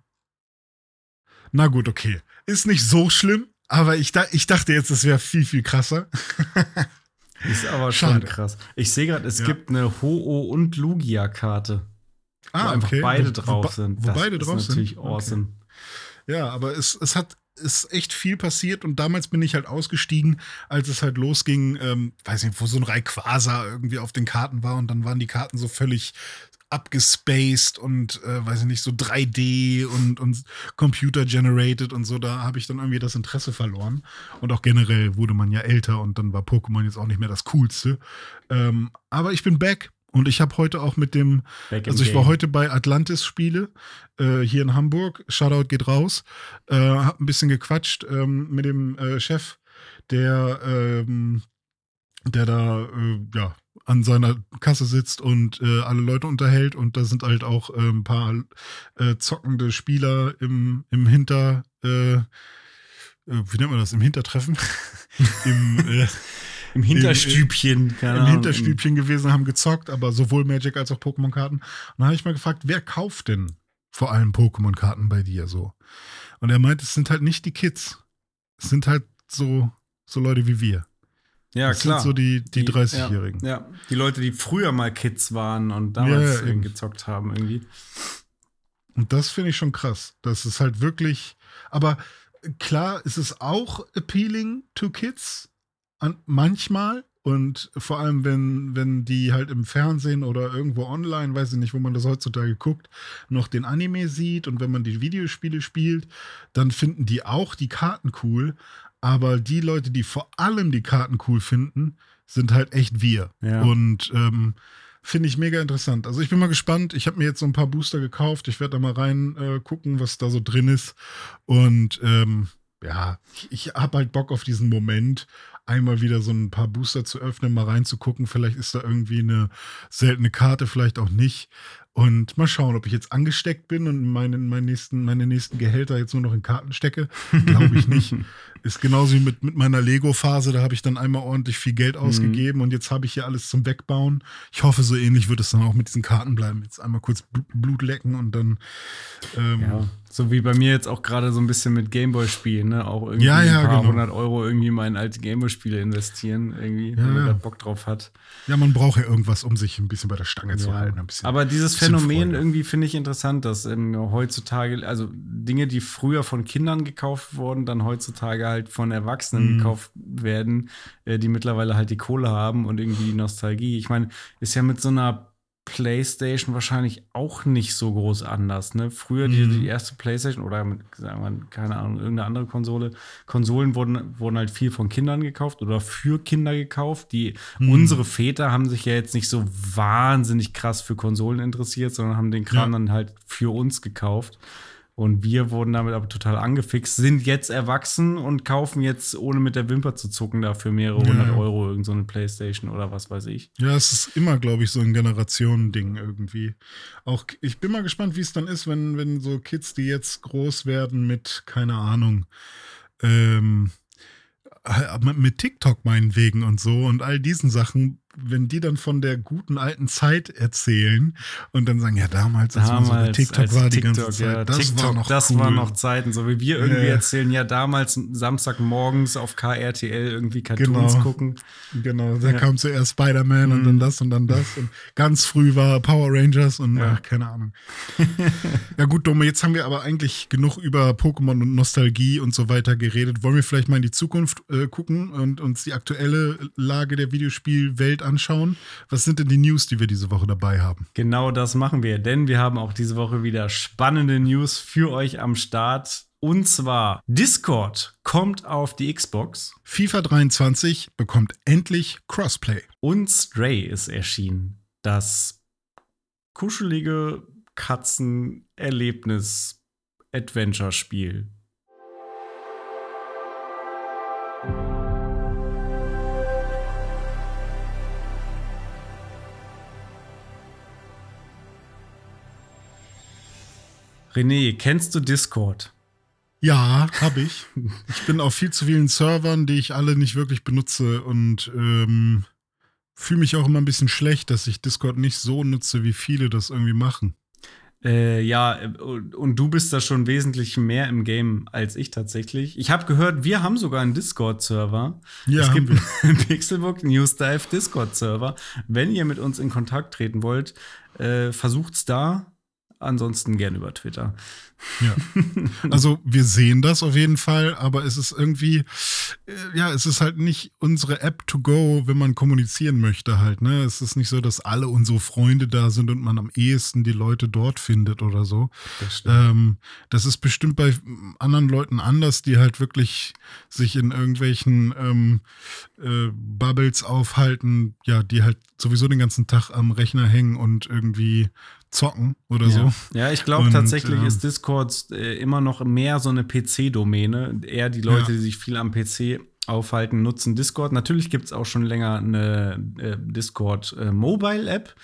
Na gut, okay. Ist nicht so schlimm, aber ich, da, ich dachte jetzt, es wäre viel, viel krasser. Ist aber schon Schade. krass. Ich sehe gerade, es ja. gibt eine Ho-Oh und Lugia-Karte. Ah, wo einfach okay. beide drauf wo, sind. Wo das beide drauf ist natürlich awesome. Okay. Ja, aber es, es hat ist echt viel passiert und damals bin ich halt ausgestiegen, als es halt losging, ähm, weiß nicht, wo so ein Rayquaza irgendwie auf den Karten war und dann waren die Karten so völlig abgespaced und äh, weiß ich nicht, so 3D und, und Computer-generated und so, da habe ich dann irgendwie das Interesse verloren. Und auch generell wurde man ja älter und dann war Pokémon jetzt auch nicht mehr das Coolste. Ähm, aber ich bin back. Und ich habe heute auch mit dem, also ich war heute bei Atlantis Spiele äh, hier in Hamburg. Shoutout geht raus. Äh, hab ein bisschen gequatscht ähm, mit dem äh, Chef, der, ähm, der da äh, ja an seiner Kasse sitzt und äh, alle Leute unterhält und da sind halt auch äh, ein paar zockende Spieler im, im Hinter, wie nennt man das, im Hintertreffen? Im, Im Hinterstübchen, Im, im Hinterstübchen gewesen, haben gezockt, aber sowohl Magic als auch Pokémon-Karten. Und dann habe ich mal gefragt, wer kauft denn vor allem Pokémon-Karten bei dir so? Und er meint, es sind halt nicht die Kids. Es sind halt so, so Leute wie wir. Ja, das klar. sind so die, die, die 30-Jährigen. Ja, ja, die Leute, die früher mal Kids waren und damals ja, gezockt haben irgendwie. Und das finde ich schon krass. Das ist halt wirklich. Aber klar ist es auch appealing to kids. An, manchmal, Und vor allem, wenn, wenn die halt im Fernsehen oder irgendwo online, weiß ich nicht, wo man das heutzutage guckt, noch den Anime sieht und wenn man die Videospiele spielt, dann finden die auch die Karten cool. Aber die Leute, die vor allem die Karten cool finden, sind halt echt wir. Ja. Und ähm, finde ich mega interessant. Also ich bin mal gespannt. Ich habe mir jetzt so ein paar Booster gekauft. Ich werde da mal rein äh, gucken, was da so drin ist. Und ähm, ja, ich, ich habe halt Bock auf diesen Moment, einmal wieder so ein paar Booster zu öffnen, mal reinzugucken. Vielleicht ist da irgendwie eine seltene Karte, vielleicht auch nicht. Und mal schauen, ob ich jetzt angesteckt bin und meine, meine, nächsten, meine nächsten Gehälter jetzt nur noch in Karten stecke. Glaube ich nicht. Ist genauso wie mit, mit meiner Lego-Phase. Da habe ich dann einmal ordentlich viel Geld ausgegeben mhm. und jetzt habe ich hier alles zum Wegbauen. Ich hoffe, so ähnlich wird es dann auch mit diesen Karten bleiben. Jetzt einmal kurz Blut lecken und dann. Ähm, ja. So wie bei mir jetzt auch gerade so ein bisschen mit Gameboy-Spielen, ne? Auch irgendwie ja, ja, ein paar genau. hundert Euro irgendwie mal in alte Gameboy-Spiele investieren, irgendwie, wenn man da Bock drauf hat. Ja, man braucht ja irgendwas, um sich ein bisschen bei der Stange zu halten. Ein bisschen, Aber dieses Phänomen Freude. irgendwie finde ich interessant, dass ähm, heutzutage, also Dinge, die früher von Kindern gekauft wurden, dann heutzutage halt von Erwachsenen Mhm. gekauft werden, äh, die mittlerweile halt die Kohle haben und irgendwie die Nostalgie. Ich meine, ist ja mit so einer PlayStation wahrscheinlich auch nicht so groß anders. Ne? Früher die, Mhm. die erste PlayStation oder mit, sagen wir, keine Ahnung, irgendeine andere Konsole, Konsolen wurden, wurden halt viel von Kindern gekauft oder für Kinder gekauft. Die Mhm. unsere Väter haben sich ja jetzt nicht so wahnsinnig krass für Konsolen interessiert, sondern haben den Kram Ja. dann halt für uns gekauft. Und wir wurden damit aber total angefixt, sind jetzt erwachsen und kaufen jetzt, ohne mit der Wimper zu zucken, dafür mehrere hundert ja. Euro irgend so eine Playstation oder was weiß ich. Ja, es ist immer, glaube ich, so ein Generationending irgendwie. Auch ich bin mal gespannt, wie es dann ist, wenn, wenn so Kids, die jetzt groß werden mit, keine Ahnung, ähm, mit- mit TikTok meinetwegen und so und all diesen Sachen, wenn die dann von der guten alten Zeit erzählen und dann sagen, ja, damals, als man so bei TikTok war die TikTok, ganze Zeit, ja, das TikTok, war noch das cool. waren noch Zeiten, so wie wir irgendwie Ja. erzählen, ja, damals Samstagmorgens auf KRTL irgendwie Cartoons Genau. gucken. Genau, da Ja. kam zuerst Spider-Man und Mhm. dann das und dann das. Und ganz früh war Power Rangers und Ja. ach, keine Ahnung. ja gut, Dome, jetzt haben wir aber eigentlich genug über Pokémon und Nostalgie und so weiter geredet. Wollen wir vielleicht mal in die Zukunft äh, gucken und uns die aktuelle Lage der Videospielwelt anschauen? Was sind denn die News, die wir diese Woche dabei haben? Genau das machen wir, denn wir haben auch diese Woche wieder spannende News für euch am Start. Und zwar Discord kommt auf die Xbox FIFA 23 bekommt endlich Crossplay. und Stray ist erschienen. Das kuschelige Katzen-Erlebnis-Adventure-Spiel. René, kennst du Discord? Ja, habe ich. Ich bin auf viel zu vielen Servern, die ich alle nicht wirklich benutze und ähm, fühle mich auch immer ein bisschen schlecht, dass ich Discord nicht so nutze, wie viele das irgendwie machen. Äh, ja, und du bist da schon wesentlich mehr im Game als ich tatsächlich. Ich habe gehört, wir haben sogar einen Discord-Server. Ja, es gibt einen Pixelbook News Dive Discord-Server. Wenn ihr mit uns in Kontakt treten wollt, äh, versucht's da. Ansonsten gern über Twitter. Ja. Also wir sehen das auf jeden Fall, aber es ist irgendwie, äh, ja, es ist halt nicht unsere App to go, wenn man kommunizieren möchte halt. Ne? Es ist nicht so, dass alle unsere Freunde da sind und man am ehesten die Leute dort findet oder so. Das Ähm, das ist bestimmt bei anderen Leuten anders, die halt wirklich sich in irgendwelchen ähm, äh, Bubbles aufhalten, ja, die halt sowieso den ganzen Tag am Rechner hängen und irgendwie zocken oder ja. so. ja, ich glaube tatsächlich ähm, ist Discord äh, immer noch mehr so eine PC-Domäne. Eher die Leute, Ja. die sich viel am PC aufhalten, nutzen Discord. Natürlich gibt es auch schon länger eine äh, Discord-Mobile-App,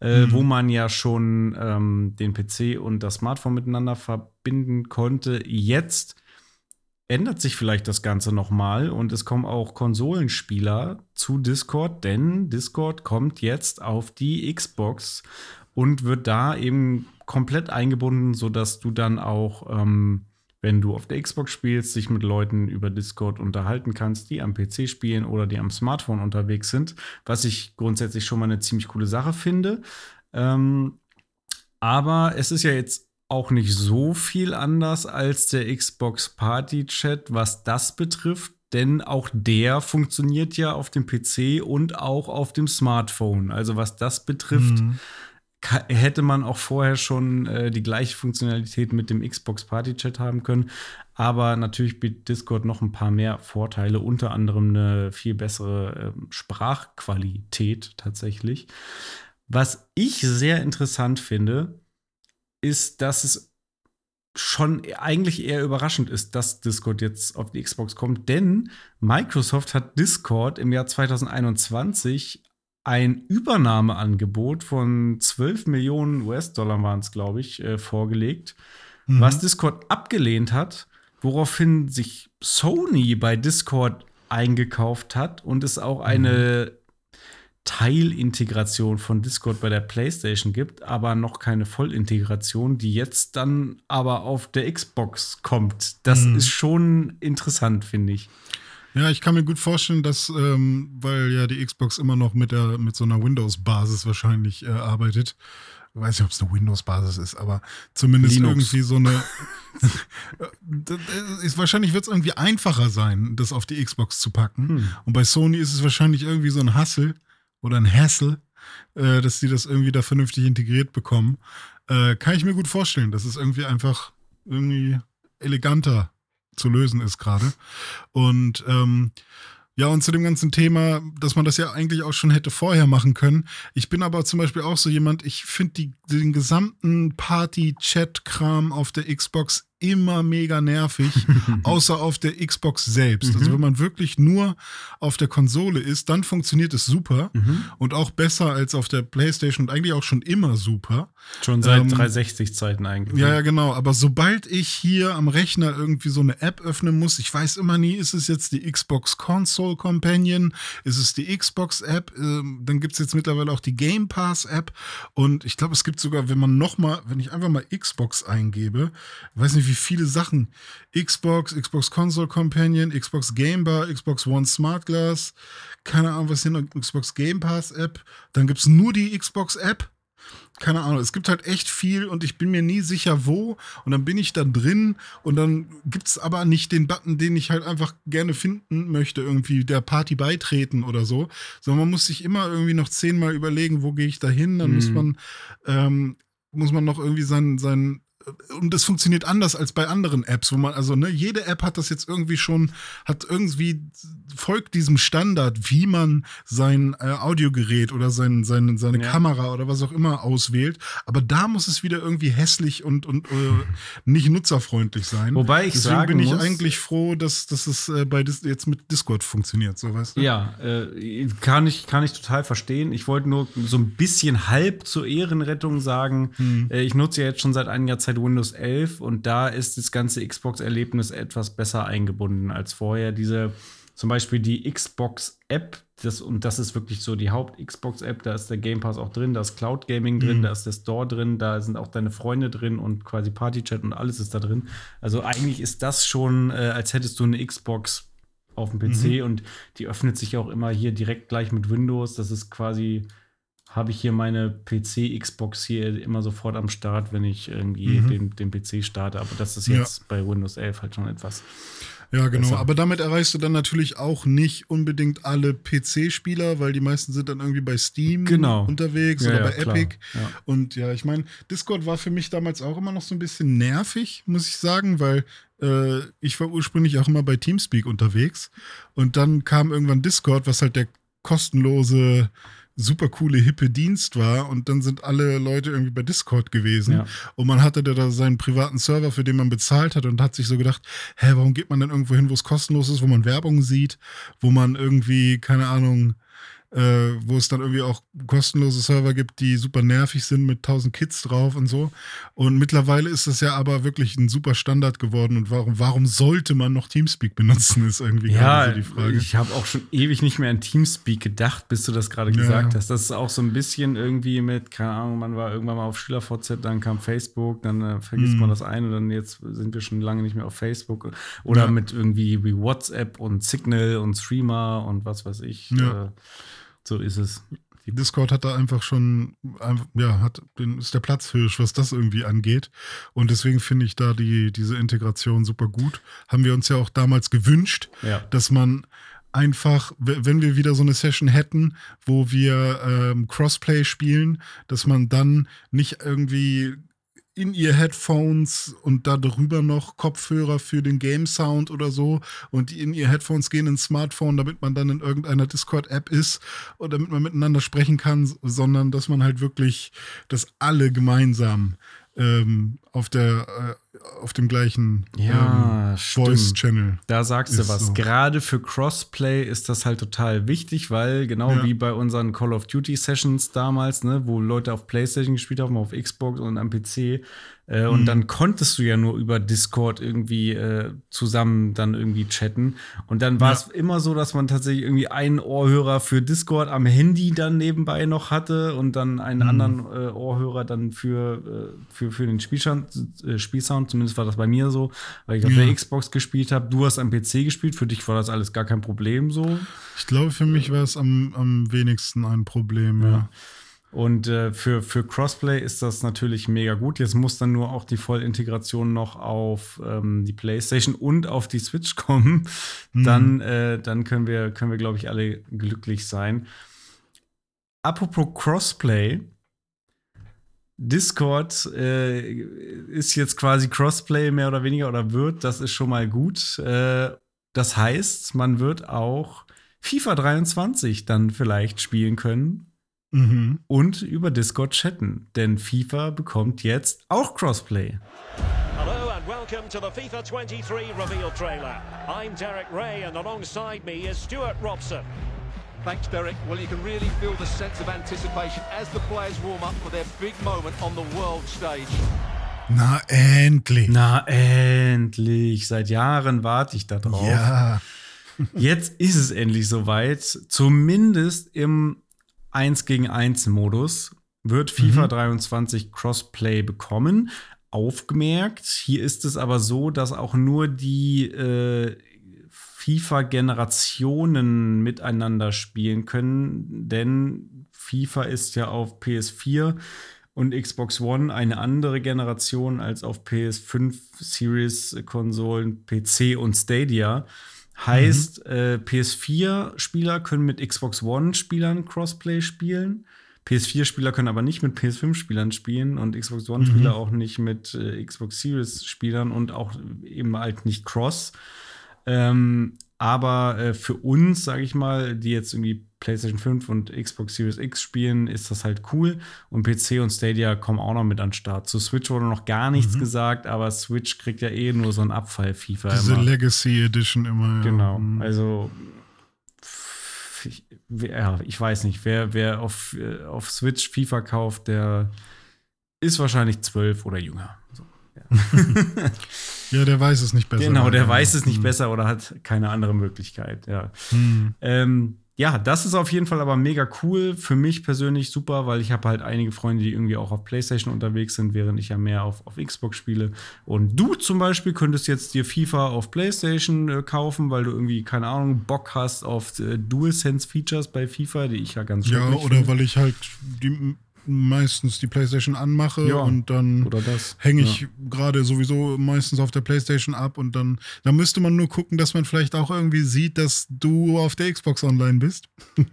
äh, Mhm. wo man ja schon ähm, den PC und das Smartphone miteinander verbinden konnte. Jetzt ändert sich vielleicht das Ganze noch mal und es kommen auch Konsolenspieler zu Discord, denn Discord kommt jetzt auf die Xbox und wird da eben komplett eingebunden, sodass du dann auch, ähm, wenn du auf der Xbox spielst, dich mit Leuten über Discord unterhalten kannst, die am PC spielen oder die am Smartphone unterwegs sind, was ich grundsätzlich schon mal eine ziemlich coole Sache finde. Ähm, aber es ist ja jetzt auch nicht so viel anders als der Xbox Party Chat, was das betrifft. denn auch der funktioniert ja auf dem PC und auch auf dem Smartphone. Also was das betrifft, mhm. Hätte man auch vorher schon äh, die gleiche Funktionalität mit dem Xbox Party Chat haben können. Aber natürlich bietet Discord noch ein paar mehr Vorteile, unter anderem eine viel bessere äh, Sprachqualität tatsächlich. Was ich sehr interessant finde, ist, dass es schon eigentlich eher überraschend ist, dass Discord jetzt auf die Xbox kommt, denn Microsoft hat Discord im Jahr 2021 ein Übernahmeangebot von 12 Millionen US-Dollar waren es, glaube ich, äh, vorgelegt, mhm. was Discord abgelehnt hat, woraufhin sich Sony bei Discord eingekauft hat und es auch eine mhm. Teilintegration von Discord bei der PlayStation gibt, aber noch keine Vollintegration, die jetzt dann aber auf der Xbox kommt. Das mhm. ist schon interessant, finde ich. Ja, ich kann mir gut vorstellen, dass, ähm, weil ja die Xbox immer noch mit, der, mit so einer Windows-Basis wahrscheinlich äh, arbeitet. Ich weiß nicht, ob es eine Windows-Basis ist, aber zumindest Linux. irgendwie so eine. ist, wahrscheinlich wird es irgendwie einfacher sein, das auf die Xbox zu packen. Hm. Und bei Sony ist es wahrscheinlich irgendwie so ein Hassel oder ein Hassel, äh, dass die das irgendwie da vernünftig integriert bekommen. Äh, kann ich mir gut vorstellen, dass es irgendwie einfach irgendwie eleganter zu lösen ist gerade. Und ähm, ja, und zu dem ganzen Thema, dass man das ja eigentlich auch schon hätte vorher machen können. Ich bin aber zum Beispiel auch so jemand, ich finde den gesamten Party-Chat-Kram auf der Xbox immer mega nervig, außer auf der Xbox selbst. Also mhm. Also wenn man wirklich nur auf der Konsole ist, dann funktioniert es super mhm. und auch besser als auf der PlayStation und eigentlich auch schon immer super. Schon seit ähm, 360-Zeiten eigentlich. Ja, ja, genau. Aber sobald ich hier am Rechner irgendwie so eine App öffnen muss, ich weiß immer nie, ist es jetzt die Xbox Console Companion, ist es die Xbox App, ähm, dann gibt es jetzt mittlerweile auch die Game Pass App und ich glaube, es gibt sogar, wenn man nochmal, wenn ich einfach mal Xbox eingebe, weiß nicht, wie viele Sachen. Xbox, Xbox Console Companion, Xbox Game Bar, Xbox One Smart Glass, keine Ahnung, was hier noch, Xbox Game Pass App. Dann gibt es nur die Xbox App. Keine Ahnung, es gibt halt echt viel und ich bin mir nie sicher, wo. Und dann bin ich da drin und dann gibt es aber nicht den Button, den ich halt einfach gerne finden möchte, irgendwie der Party beitreten oder so. Sondern man muss sich immer irgendwie noch zehnmal überlegen, wo gehe ich da hin. Dann mhm. muss man ähm, muss man noch irgendwie sein, sein und es funktioniert anders als bei anderen Apps, wo man, also, ne, jede App hat das jetzt irgendwie schon, hat irgendwie, folgt diesem Standard, wie man sein äh, Audiogerät oder sein, sein, seine ja. Kamera oder was auch immer auswählt. Aber da muss es wieder irgendwie hässlich und, und äh, nicht nutzerfreundlich sein. Wobei ich Deswegen sagen bin ich muss, eigentlich froh, dass, dass es äh, bei Dis jetzt mit Discord funktioniert, so weißt du? Ja, äh, kann, ich, kann ich total verstehen. Ich wollte nur so ein bisschen halb zur Ehrenrettung sagen, hm. Äh, ich nutze ja jetzt schon seit einiger Zeit Windows 11 und da ist das ganze Xbox-Erlebnis etwas besser eingebunden als vorher. Diese, zum Beispiel die Xbox-App, das, und das ist wirklich so die Haupt-Xbox-App, da ist der Game Pass auch drin, da ist Cloud Gaming drin, mhm. da ist der Store drin, da sind auch deine Freunde drin und quasi Party-Chat und alles ist da drin. Also eigentlich ist das schon, äh, als hättest du eine Xbox auf dem PC mhm. und die öffnet sich auch immer hier direkt gleich mit Windows. Das ist quasi habe ich hier meine PC-Xbox hier immer sofort am Start, wenn ich irgendwie mhm. den, den PC starte. Aber das ist jetzt ja. bei Windows 11 halt schon etwas. Ja, genau. Besser. Aber damit erreichst du dann natürlich auch nicht unbedingt alle PC-Spieler, weil die meisten sind dann irgendwie bei Steam genau. unterwegs ja, oder ja, bei klar. Epic. Ja. Und ja, ich meine, Discord war für mich damals auch immer noch so ein bisschen nervig, muss ich sagen, weil äh, ich war ursprünglich auch immer bei Teamspeak unterwegs. Und dann kam irgendwann Discord, was halt der kostenlose super coole, hippe Dienst war und dann sind alle Leute irgendwie bei Discord gewesen ja. und man hatte da seinen privaten Server, für den man bezahlt hat und hat sich so gedacht, hä, warum geht man denn irgendwo hin, wo es kostenlos ist, wo man Werbung sieht, wo man irgendwie, keine Ahnung, äh, wo es dann irgendwie auch kostenlose Server gibt, die super nervig sind mit 1000 Kids drauf und so. Und mittlerweile ist das ja aber wirklich ein super Standard geworden. Und warum, warum sollte man noch Teamspeak benutzen, ist irgendwie ja, so die Frage. Ich habe auch schon ewig nicht mehr an Teamspeak gedacht, bis du das gerade ja. gesagt hast. Das ist auch so ein bisschen irgendwie mit, keine Ahnung, man war irgendwann mal auf SchülerVZ, dann kam Facebook, dann äh, vergisst mhm. man das eine und dann jetzt sind wir schon lange nicht mehr auf Facebook. Oder ja. mit irgendwie wie WhatsApp und Signal und Streamer und was weiß ich. Ja. Äh, so ist es. Discord hat da einfach schon, ja, hat, ist der Platzhirsch, was das irgendwie angeht. Und deswegen finde ich da die, diese Integration super gut. Haben wir uns ja auch damals gewünscht, Ja. dass man einfach, wenn wir wieder so eine Session hätten, wo wir ähm, Crossplay spielen, dass man dann nicht irgendwie in ihr Headphones und da drüber noch Kopfhörer für den Game Sound oder so und die in ihr Headphones gehen ins Smartphone, damit man dann in irgendeiner Discord-App ist und damit man miteinander sprechen kann, sondern dass man halt wirklich, dass alle gemeinsam ähm, auf der äh, auf dem gleichen Ja, ähm. Voice-Channel. Da sagst du was. so. Gerade für Crossplay ist das halt total wichtig, weil genau Ja. wie bei unseren Call of Duty Sessions damals, ne, wo Leute auf PlayStation gespielt haben, auf Xbox und am PC. Äh, Mhm. Und dann konntest du ja nur über Discord irgendwie äh, zusammen dann irgendwie chatten. Und dann war Ja. es immer so, dass man tatsächlich irgendwie einen Ohrhörer für Discord am Handy dann nebenbei noch hatte und dann einen Mhm. anderen äh, Ohrhörer dann für, äh, für, für den Spielsound, äh, Spielsound. Zumindest war das bei mir so, weil ich auf Ja. der Xbox gespielt habe. Du hast am PC gespielt. Für dich war das alles gar kein Problem so. Ich glaube, für mich war es am, am wenigsten ein Problem, ja. Und äh, für, für Crossplay ist das natürlich mega gut. Jetzt muss dann nur auch die Vollintegration noch auf ähm, die PlayStation und auf die Switch kommen. Dann, äh, dann können wir, können wir glaube ich, alle glücklich sein. Apropos Crossplay. Discord äh, ist jetzt quasi Crossplay mehr oder weniger oder wird. Das ist schon mal gut. Äh, das heißt, man wird auch FIFA 23 dann vielleicht spielen können Mhm. und über Discord chatten. Denn FIFA bekommt jetzt auch Crossplay. Hello and welcome to the FIFA 23 reveal trailer. I'm Derek Ray and alongside me is Stuart Robson. Thanks, Derek. Well, you can really feel the sense of anticipation as the players warm up for their big moment on the world stage. Na, endlich. Na, endlich. Seit Jahren warte ich da drauf. ja. Jetzt ist es endlich soweit. Zumindest im 1 gegen 1 Modus wird FIFA 23 Crossplay bekommen. Aufgemerkt, hier ist es aber so, dass auch nur die äh, FIFA-Generationen miteinander spielen können, denn FIFA ist ja auf PS4 und Xbox One eine andere Generation als auf PS5, Series-Konsolen, PC und Stadia. Heißt, äh, PS4-Spieler können mit Xbox One-Spielern Crossplay spielen. PS4-Spieler können aber nicht mit PS5-Spielern spielen und Xbox One-Spieler auch nicht mit äh, Xbox Series-Spielern und auch eben halt nicht Cross. Ähm, aber äh, für uns, sage ich mal, die jetzt irgendwie PlayStation 5 und Xbox Series X spielen, ist das halt cool. Und PC und Stadia kommen auch noch mit an den Start. Zu Switch wurde noch gar nichts gesagt, aber Switch kriegt ja eh nur so ein Abfall-FIFA. Diese immer. Legacy Edition immer. Genau. Mhm. Also ich, ja, ich weiß nicht, wer, wer auf, äh, auf Switch FIFA kauft, der ist wahrscheinlich zwölf oder jünger. Ja, der weiß es nicht besser. Genau, der Ja. weiß es nicht Mhm. besser oder hat keine andere Möglichkeit. Ja. Mhm. Ähm, ja, das ist auf jeden Fall aber mega cool. Für mich persönlich super, weil ich habe halt einige Freunde, die irgendwie auch auf PlayStation unterwegs sind, während ich ja mehr auf, auf Xbox spiele. Und du zum Beispiel könntest jetzt dir FIFA auf PlayStation äh, kaufen, weil du irgendwie, keine Ahnung, Bock hast auf äh, DualSense-Features bei FIFA, die ich ja ganz Ja, schrecklich oder finde. weil ich halt die, meistens die PlayStation anmache Ja, und dann hänge ich gerade sowieso meistens auf der PlayStation ab und dann, dann müsste man nur gucken, dass man vielleicht auch irgendwie sieht, dass du auf der Xbox online bist.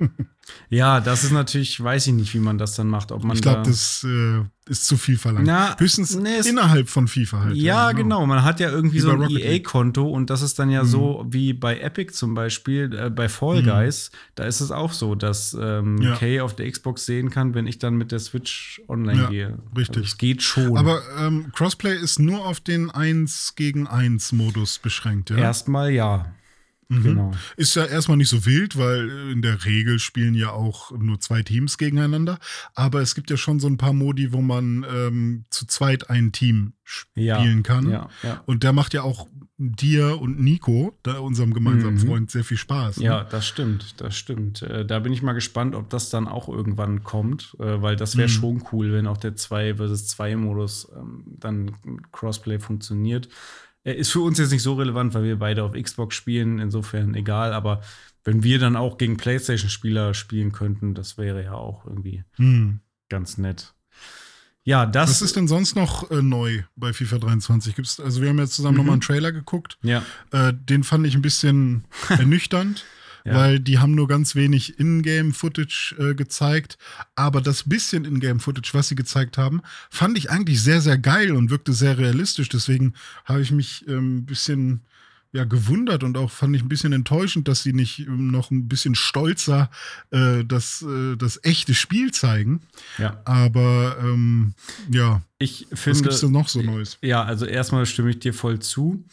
Ja, das ist natürlich, weiß ich nicht, wie man das dann macht. Ob man Ich glaube, da das äh, ist zu viel verlangt. Na, Höchstens nee, innerhalb von FIFA halt. Ja, genau. Man hat ja irgendwie Wie so ein League. EA-Konto und das ist dann ja so wie bei Epic zum Beispiel, äh, bei Fall Mhm. Guys. Da ist es auch so, dass ähm, Ja. Kay auf der Xbox sehen kann, wenn ich dann mit der Switch online Ja, gehe. richtig. Also es geht schon. Aber ähm, Crossplay ist nur auf den 1 gegen 1 Modus beschränkt, ja? erstmal ja. Mhm. Genau. Ist ja erstmal nicht so wild, weil äh, in der Regel spielen ja auch nur zwei Teams gegeneinander. Aber es gibt ja schon so ein paar Modi, wo man ähm, zu zweit ein Team Ja. spielen kann. Ja, ja. Und der macht ja auch dir und Nico, da unserem gemeinsamen Mhm. Freund, sehr viel Spaß. ne? Ja, das stimmt, das stimmt. Äh, da bin ich mal gespannt, ob das dann auch irgendwann kommt, äh, weil das wäre Mhm. schon cool, wenn auch der 2 versus 2 Modus ähm, dann Crossplay funktioniert. Er ist für uns jetzt nicht so relevant, weil wir beide auf Xbox spielen, insofern egal, aber wenn wir dann auch gegen PlayStation-Spieler spielen könnten, das wäre ja auch irgendwie Hm. ganz nett. Ja, das Was ist denn sonst noch äh, neu bei FIFA 23? Gibt's, also wir haben jetzt zusammen Mhm. nochmal einen Trailer geguckt. Ja, Äh, den fand ich ein bisschen ernüchternd, Weil die haben nur ganz wenig Ingame-Footage äh, gezeigt. Aber das bisschen Ingame-Footage, was sie gezeigt haben, fand ich eigentlich sehr, sehr geil und wirkte sehr realistisch. Deswegen habe ich mich ähm, ein bisschen ja, gewundert und auch fand ich ein bisschen enttäuschend, dass sie nicht ähm, noch ein bisschen stolzer äh, das, äh, das echte Spiel zeigen. ja. Aber ähm, ja, Ich was finde. gibt's denn noch so Neues? Ja, also erstmal stimme ich dir voll zu.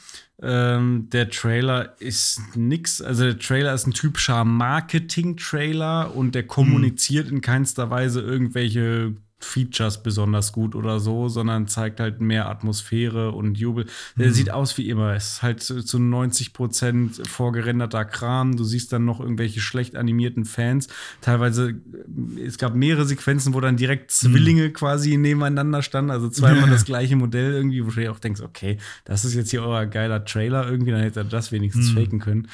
Ähm, der Trailer ist nix. Also der Trailer ist ein typischer Marketing-Trailer und der kommuniziert in keinster Weise irgendwelche Features besonders gut oder so, sondern zeigt halt mehr Atmosphäre und Jubel. Der sieht aus wie immer. Es ist halt zu, zu 90 Prozent vorgerenderter Kram. Du siehst dann noch irgendwelche schlecht animierten Fans. Teilweise, äh, es gab mehrere Sequenzen, wo dann direkt Zwillinge quasi nebeneinander standen. Also zweimal das gleiche Modell irgendwie, wo du dir auch denkst, okay, das ist jetzt hier euer geiler Trailer irgendwie, dann hätte er das wenigstens faken können.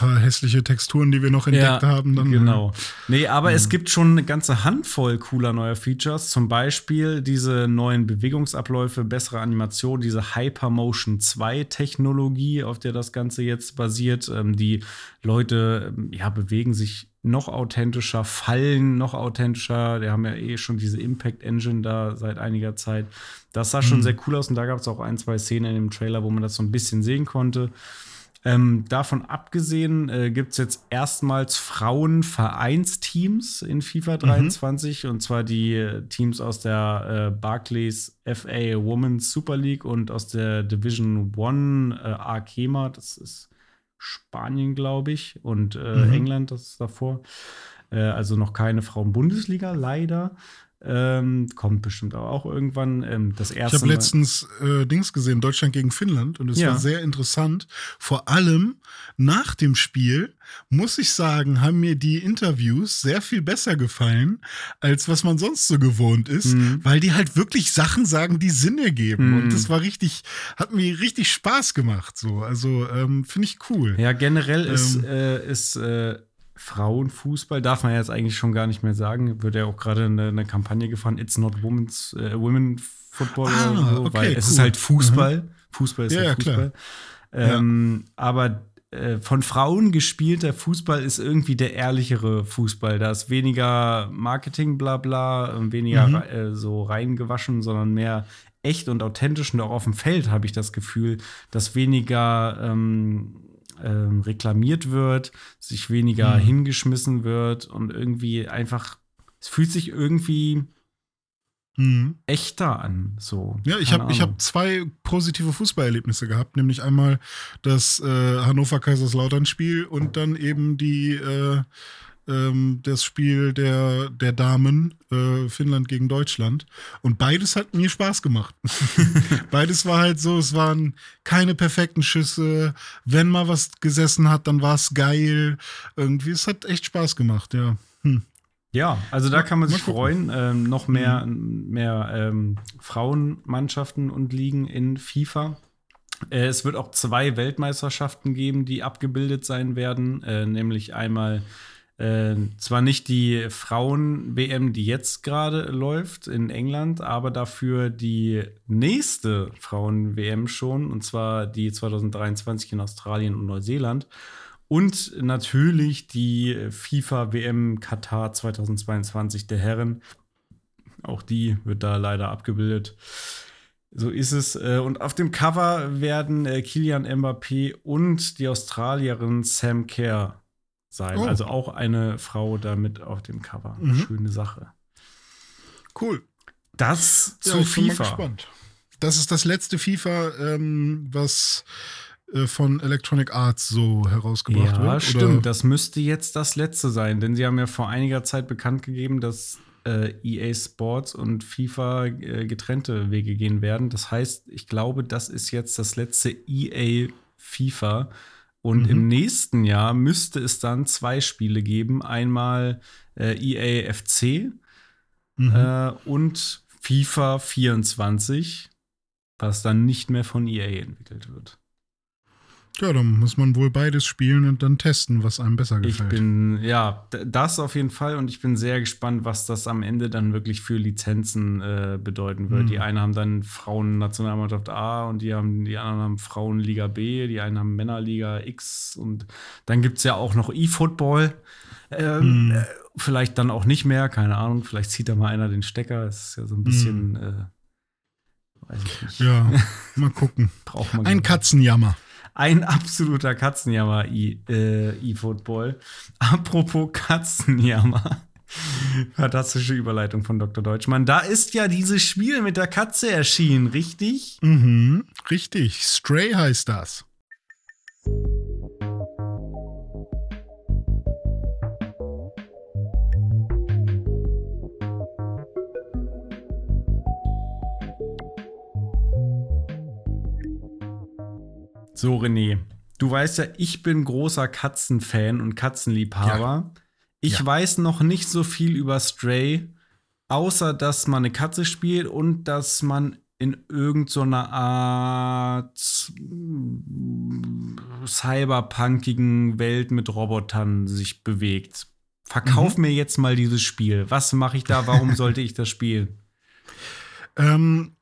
Paar hässliche Texturen, die wir noch entdeckt haben. Dann, genau. Nee, aber es gibt schon eine ganze Handvoll cooler neuer Features. Zum Beispiel diese neuen Bewegungsabläufe, bessere Animation, diese Hypermotion 2 Technologie, auf der das Ganze jetzt basiert. Ähm, die Leute ähm, ja, bewegen sich noch authentischer, fallen noch authentischer. Wir haben ja eh schon diese Impact Engine da seit einiger Zeit. Das sah schon sehr cool aus und da gab es auch ein, zwei Szenen in dem Trailer, wo man das so ein bisschen sehen konnte. Ähm, davon abgesehen äh, gibt es jetzt erstmals Frauenvereinsteams in FIFA 23 und zwar die äh, Teams aus der äh, Barclays FA Women's Super League und aus der Division One äh, Arkema, das ist Spanien, glaube ich, und äh, Mhm. England, das ist davor. Äh, also noch keine Frauen-Bundesliga, leider. Ähm, kommt bestimmt aber auch irgendwann. Ähm, das Ich erste habe Mal- letztens äh, Dings gesehen, Deutschland gegen Finnland, und es Ja. war sehr interessant. Vor allem nach dem Spiel, muss ich sagen, haben mir die Interviews sehr viel besser gefallen, als was man sonst so gewohnt ist, Mhm. weil die halt wirklich Sachen sagen, die Sinn ergeben. Mhm. Und das war richtig, hat mir richtig Spaß gemacht. So, also ähm, finde ich cool. Ja, generell ist, Ähm. äh, ist äh, Frauenfußball, darf man jetzt eigentlich schon gar nicht mehr sagen. Wird ja auch gerade eine, eine Kampagne gefahren, It's not women's, äh, Women Football Ah, oder so, okay, weil es cool. ist halt Fußball. Fußball ist Ja, ja, ja, klar. Fußball. Ähm, Aber äh, von Frauen gespielter Fußball ist irgendwie der ehrlichere Fußball. Da ist weniger Marketing, bla bla, weniger Mhm. äh, so reingewaschen, sondern mehr echt und authentisch. Und auch auf dem Feld habe ich das Gefühl, dass weniger ähm, ähm, reklamiert wird, sich weniger Mhm. hingeschmissen wird und irgendwie einfach, es fühlt sich irgendwie Mhm. echter an. So. Ja, ich habe hab zwei positive Fußballerlebnisse gehabt, nämlich einmal das äh, Hannover-Kaiserslautern-Spiel und dann eben die äh, ähm, das Spiel der, der Damen äh, Finnland gegen Deutschland. Und beides hat mir Spaß gemacht. beides war halt so, es waren keine perfekten Schüsse. Wenn mal was gesessen hat, dann war es geil. Irgendwie, es hat echt Spaß gemacht, ja. Hm. Ja, also da kann man sich freuen. Ähm, noch mehr, mehr ähm, Frauenmannschaften und Ligen in FIFA. Äh, es wird auch zwei Weltmeisterschaften geben, die abgebildet sein werden. Äh, nämlich einmal äh, zwar nicht die Frauen-WM, die jetzt gerade läuft in England, aber dafür die nächste Frauen-WM schon, und zwar die 2023 in Australien und Neuseeland. Und natürlich die FIFA WM Katar 2022 der Herren. Auch die wird da leider abgebildet. So ist es. Äh, Und auf dem Cover werden äh, Kilian Mbappé und die Australierin Sam Kerr sein. Oh. Also auch eine Frau damit auf dem Cover. Mhm. Schöne Sache. Cool. Das Ja, zu ich bin mal FIFA. gespannt. Das ist das letzte FIFA, ähm, was äh, von Electronic Arts so herausgebracht Ja, wird. stimmt. Oder? Das müsste jetzt das letzte sein, denn sie haben ja vor einiger Zeit bekannt gegeben, dass äh, EA Sports und FIFA äh, getrennte Wege gehen werden. Das heißt, ich glaube, das ist jetzt das letzte EA FIFA. Und Mhm. im nächsten Jahr müsste es dann zwei Spiele geben. Einmal äh, EA FC Mhm. äh, und FIFA 24, was dann nicht mehr von EA entwickelt wird. Ja, dann muss man wohl beides spielen und dann testen, was einem besser Ich gefällt. bin, ja, das auf jeden Fall und ich bin sehr gespannt, was das am Ende dann wirklich für Lizenzen äh, bedeuten wird. Mhm. Die einen haben dann Frauen-Nationalmannschaft A und die, haben, die anderen haben Frauenliga B, die einen haben Männerliga X und dann gibt es ja auch noch E-Football. Ähm, Mhm. äh, vielleicht dann auch nicht mehr, keine Ahnung, vielleicht zieht da mal einer den Stecker. Das ist ja so ein bisschen, äh, weiß ich nicht, Mhm. ja, mal gucken. braucht man. Ein ich. Katzenjammer. Ein absoluter Katzenjammer, äh, E-Football. Apropos Katzenjammer. Fantastische Überleitung von Dr. Deutschmann. Da ist ja dieses Spiel mit der Katze erschienen, richtig? Mhm, richtig. Stray heißt das. So, René, du weißt ja, ich bin großer Katzenfan und Katzenliebhaber. Ich Ja. weiß noch nicht so viel über Stray, außer dass man eine Katze spielt und dass man in irgendeiner Art mm, cyberpunkigen Welt mit Robotern sich bewegt. Verkauf mir jetzt mal dieses Spiel. Was mache ich da? Warum sollte ich das spielen? Ähm,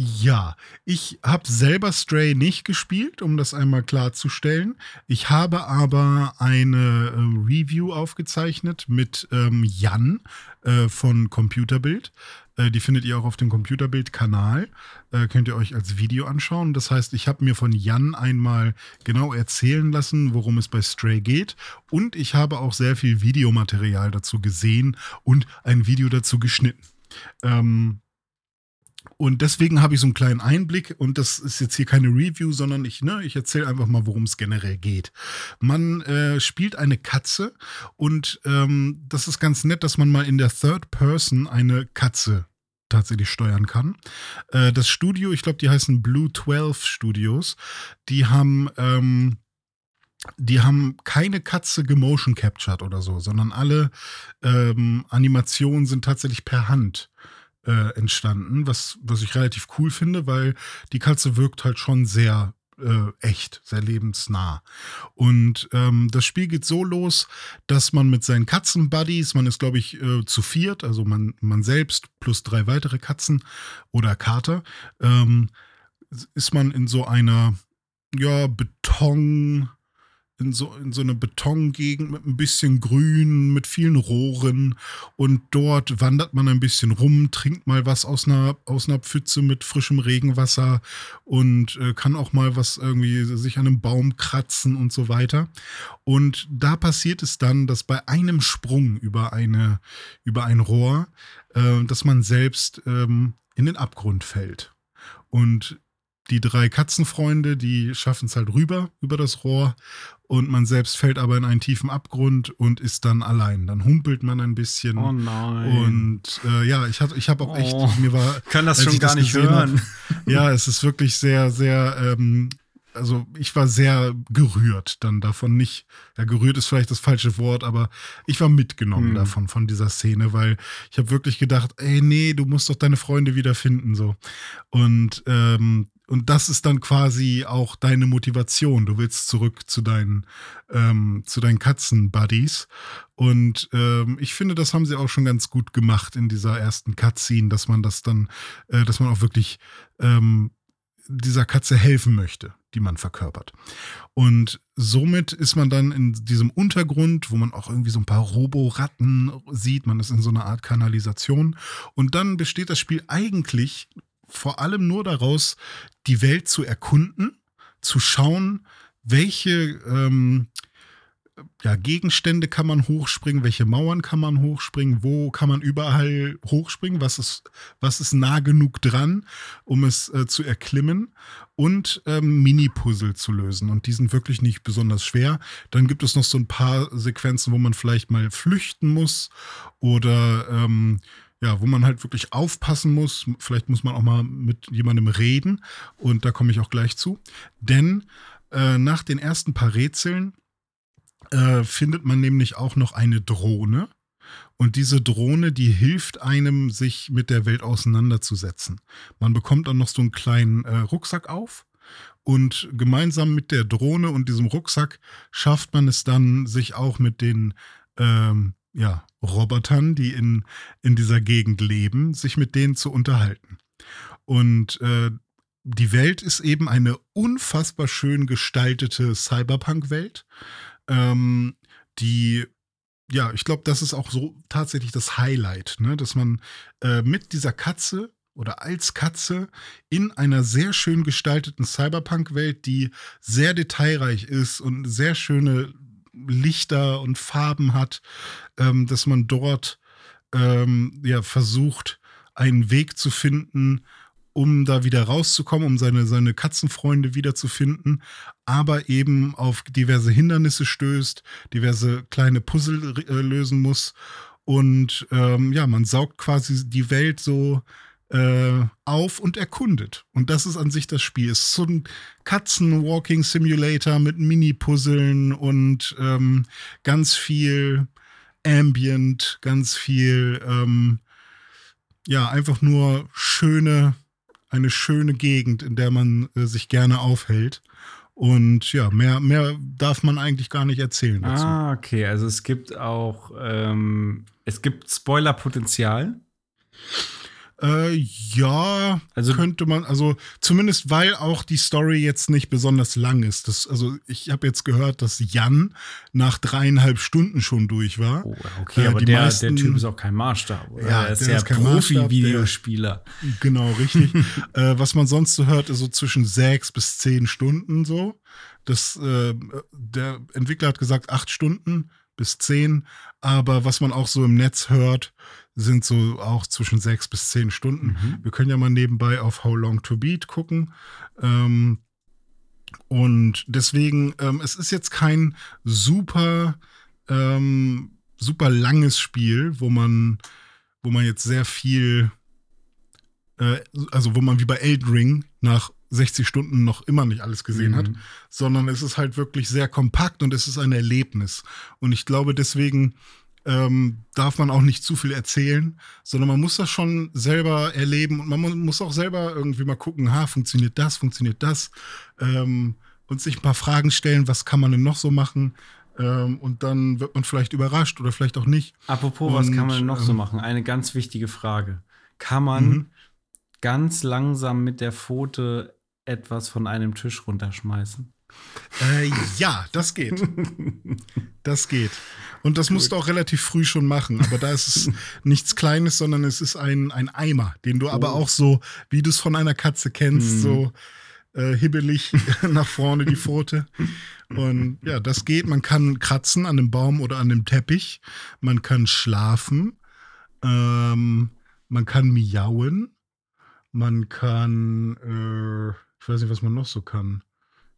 ja, ich habe selber Stray nicht gespielt, um das einmal klarzustellen. Ich habe aber eine äh, Review aufgezeichnet mit ähm, Jan äh, von Computerbild. Äh, die findet ihr auch auf dem Computerbild-Kanal. Äh, könnt ihr euch als Video anschauen. Das heißt, ich habe mir von Jan einmal genau erzählen lassen, worum es bei Stray geht. Und ich habe auch sehr viel Videomaterial dazu gesehen und ein Video dazu geschnitten. Ähm, und deswegen habe ich so einen kleinen Einblick und das ist jetzt hier keine Review, sondern ich, ne, ich erzähle einfach mal, worum es generell geht. Man äh, spielt eine Katze und ähm, das ist ganz nett, dass man mal in der Third Person eine Katze tatsächlich steuern kann. Äh, das Studio, ich glaube, die heißen Blue 12 Studios, die haben ähm, die haben keine Katze gemotion captured oder so, sondern alle ähm, Animationen sind tatsächlich per Hand äh, entstanden, was, was ich relativ cool finde, weil die Katze wirkt halt schon sehr äh, echt, sehr lebensnah. Und ähm, das Spiel geht so los, dass man mit seinen Katzenbuddies, man ist glaube ich äh, zu viert, also man, man selbst plus drei weitere Katzen oder Kater, ähm, ist man in so einer ja, Beton, in so, in so einer Betongegend mit ein bisschen Grün, mit vielen Rohren. Und dort wandert man ein bisschen rum, trinkt mal was aus einer, aus einer Pfütze mit frischem Regenwasser und äh, kann auch mal was irgendwie sich an einem Baum kratzen und so weiter. Und da passiert es dann, dass bei einem Sprung über, eine, über ein Rohr, äh, dass man selbst ähm, in den Abgrund fällt. Und die drei Katzenfreunde, die schaffen es halt rüber, über das Rohr. Und man selbst fällt aber in einen tiefen Abgrund und ist dann allein. Dann humpelt man ein bisschen. Oh nein. Und äh, ja, ich habe ich hab auch echt, Oh. mir war. kann das schon gar nicht gesehen hören. Hab, ja, es ist wirklich sehr, sehr, ähm, also ich war sehr gerührt dann davon. Nicht, ja, gerührt ist vielleicht das falsche Wort, aber ich war mitgenommen Hm. davon, von dieser Szene, weil ich habe wirklich gedacht, ey, nee, du musst doch deine Freunde wiederfinden, so. Und, ähm, und das ist dann quasi auch deine Motivation. Du willst zurück zu deinen, ähm, zu deinen Katzen-Buddies. Und ähm, ich finde, das haben sie auch schon ganz gut gemacht in dieser ersten Cutscene, dass man das dann, äh, dass man auch wirklich ähm, dieser Katze helfen möchte, die man verkörpert. Und somit ist man dann in diesem Untergrund, wo man auch irgendwie so ein paar Roboratten sieht. Man ist in so einer Art Kanalisation. Und dann besteht das Spiel eigentlich vor allem nur daraus, die Welt zu erkunden, zu schauen, welche ähm, ja, Gegenstände kann man hochspringen, welche Mauern kann man hochspringen, wo kann man überall hochspringen, was ist, was ist nah genug dran, um es äh, zu erklimmen und ähm, Mini-Puzzle zu lösen. Und die sind wirklich nicht besonders schwer. Dann gibt es noch so ein paar Sequenzen, wo man vielleicht mal flüchten muss oder ähm, ja, wo man halt wirklich aufpassen muss. Vielleicht muss man auch mal mit jemandem reden und da komme ich auch gleich zu. Denn äh, nach den ersten paar Rätseln äh, findet man nämlich auch noch eine Drohne. Und diese Drohne, die hilft einem, sich mit der Welt auseinanderzusetzen. Man bekommt dann noch so einen kleinen äh, Rucksack auf Und gemeinsam mit der Drohne und diesem Rucksack schafft man es dann, sich auch mit den ähm, ja, Robotern, die in, in dieser Gegend leben, sich mit denen zu unterhalten. Und äh, die Welt ist eben eine unfassbar schön gestaltete Cyberpunk-Welt, ähm, die ja, ich glaube, das ist auch so tatsächlich das Highlight, ne? dass man äh, mit dieser Katze oder als Katze in einer sehr schön gestalteten Cyberpunk-Welt, die sehr detailreich ist und sehr schöne Lichter und Farben hat, ähm, dass man dort ähm, ja versucht, einen Weg zu finden, um da wieder rauszukommen, um seine, seine Katzenfreunde wiederzufinden, aber eben auf diverse Hindernisse stößt, diverse kleine Puzzle äh, lösen muss. Und ähm, ja, man saugt quasi die Welt so äh, auf und erkundet. Und das ist an sich das Spiel. Es ist so ein Katzen-Walking-Simulator mit Mini-Puzzeln und ähm, ganz viel Ambient, ganz viel, ähm, ja, einfach nur schöne eine schöne Gegend, in der man äh, sich gerne aufhält. Und ja, mehr, mehr darf man eigentlich gar nicht erzählen dazu. Ah, okay. Also es gibt auch, ähm, es gibt Spoilerpotenzial. Äh, ja, also, könnte man, also zumindest weil auch die Story jetzt nicht besonders lang ist. Das, also ich habe jetzt gehört, dass Jan nach dreieinhalb Stunden schon durch war. Oh, okay, äh, aber der, meisten, der Typ ist auch kein Maßstab. Oder? Ja, er ist ja Profi-Videospieler. Genau, richtig. äh, was man sonst so hört, ist so zwischen sechs bis zehn Stunden so. Das, äh, der Entwickler hat gesagt acht Stunden bis zehn, aber was man auch so im Netz hört, sind so auch zwischen sechs bis zehn Stunden. Mhm. Wir können ja mal nebenbei auf How Long to Beat gucken. Ähm, und deswegen, ähm, es ist jetzt kein super, ähm, super langes Spiel, wo man, wo man jetzt sehr viel, äh, also wo man wie bei Elden Ring nach 60 Stunden noch immer nicht alles gesehen mhm. hat, sondern es ist halt wirklich sehr kompakt und es ist ein Erlebnis. Und ich glaube, deswegen ähm, darf man auch nicht zu viel erzählen, sondern man muss das schon selber erleben und man muss auch selber irgendwie mal gucken, ha, funktioniert das, funktioniert das ähm, und sich ein paar Fragen stellen, was kann man denn noch so machen ähm, und dann wird man vielleicht überrascht oder vielleicht auch nicht. Apropos, und, was kann man denn noch so ähm, machen? Eine ganz wichtige Frage. Kann man mhm. ganz langsam mit der Pfote etwas von einem Tisch runterschmeißen? Äh, ja, das geht. Das geht. Und das musst du auch relativ früh schon machen. Aber da ist es nichts Kleines, sondern es ist ein, ein Eimer, den du oh. aber auch so, wie du es von einer Katze kennst, hm. so äh, hibbelig nach vorne die Pfote. Und ja, das geht. Man kann kratzen an einem Baum oder an einem Teppich. Man kann schlafen. Ähm, man kann miauen. Man kann, äh, ich weiß nicht, was man noch so kann.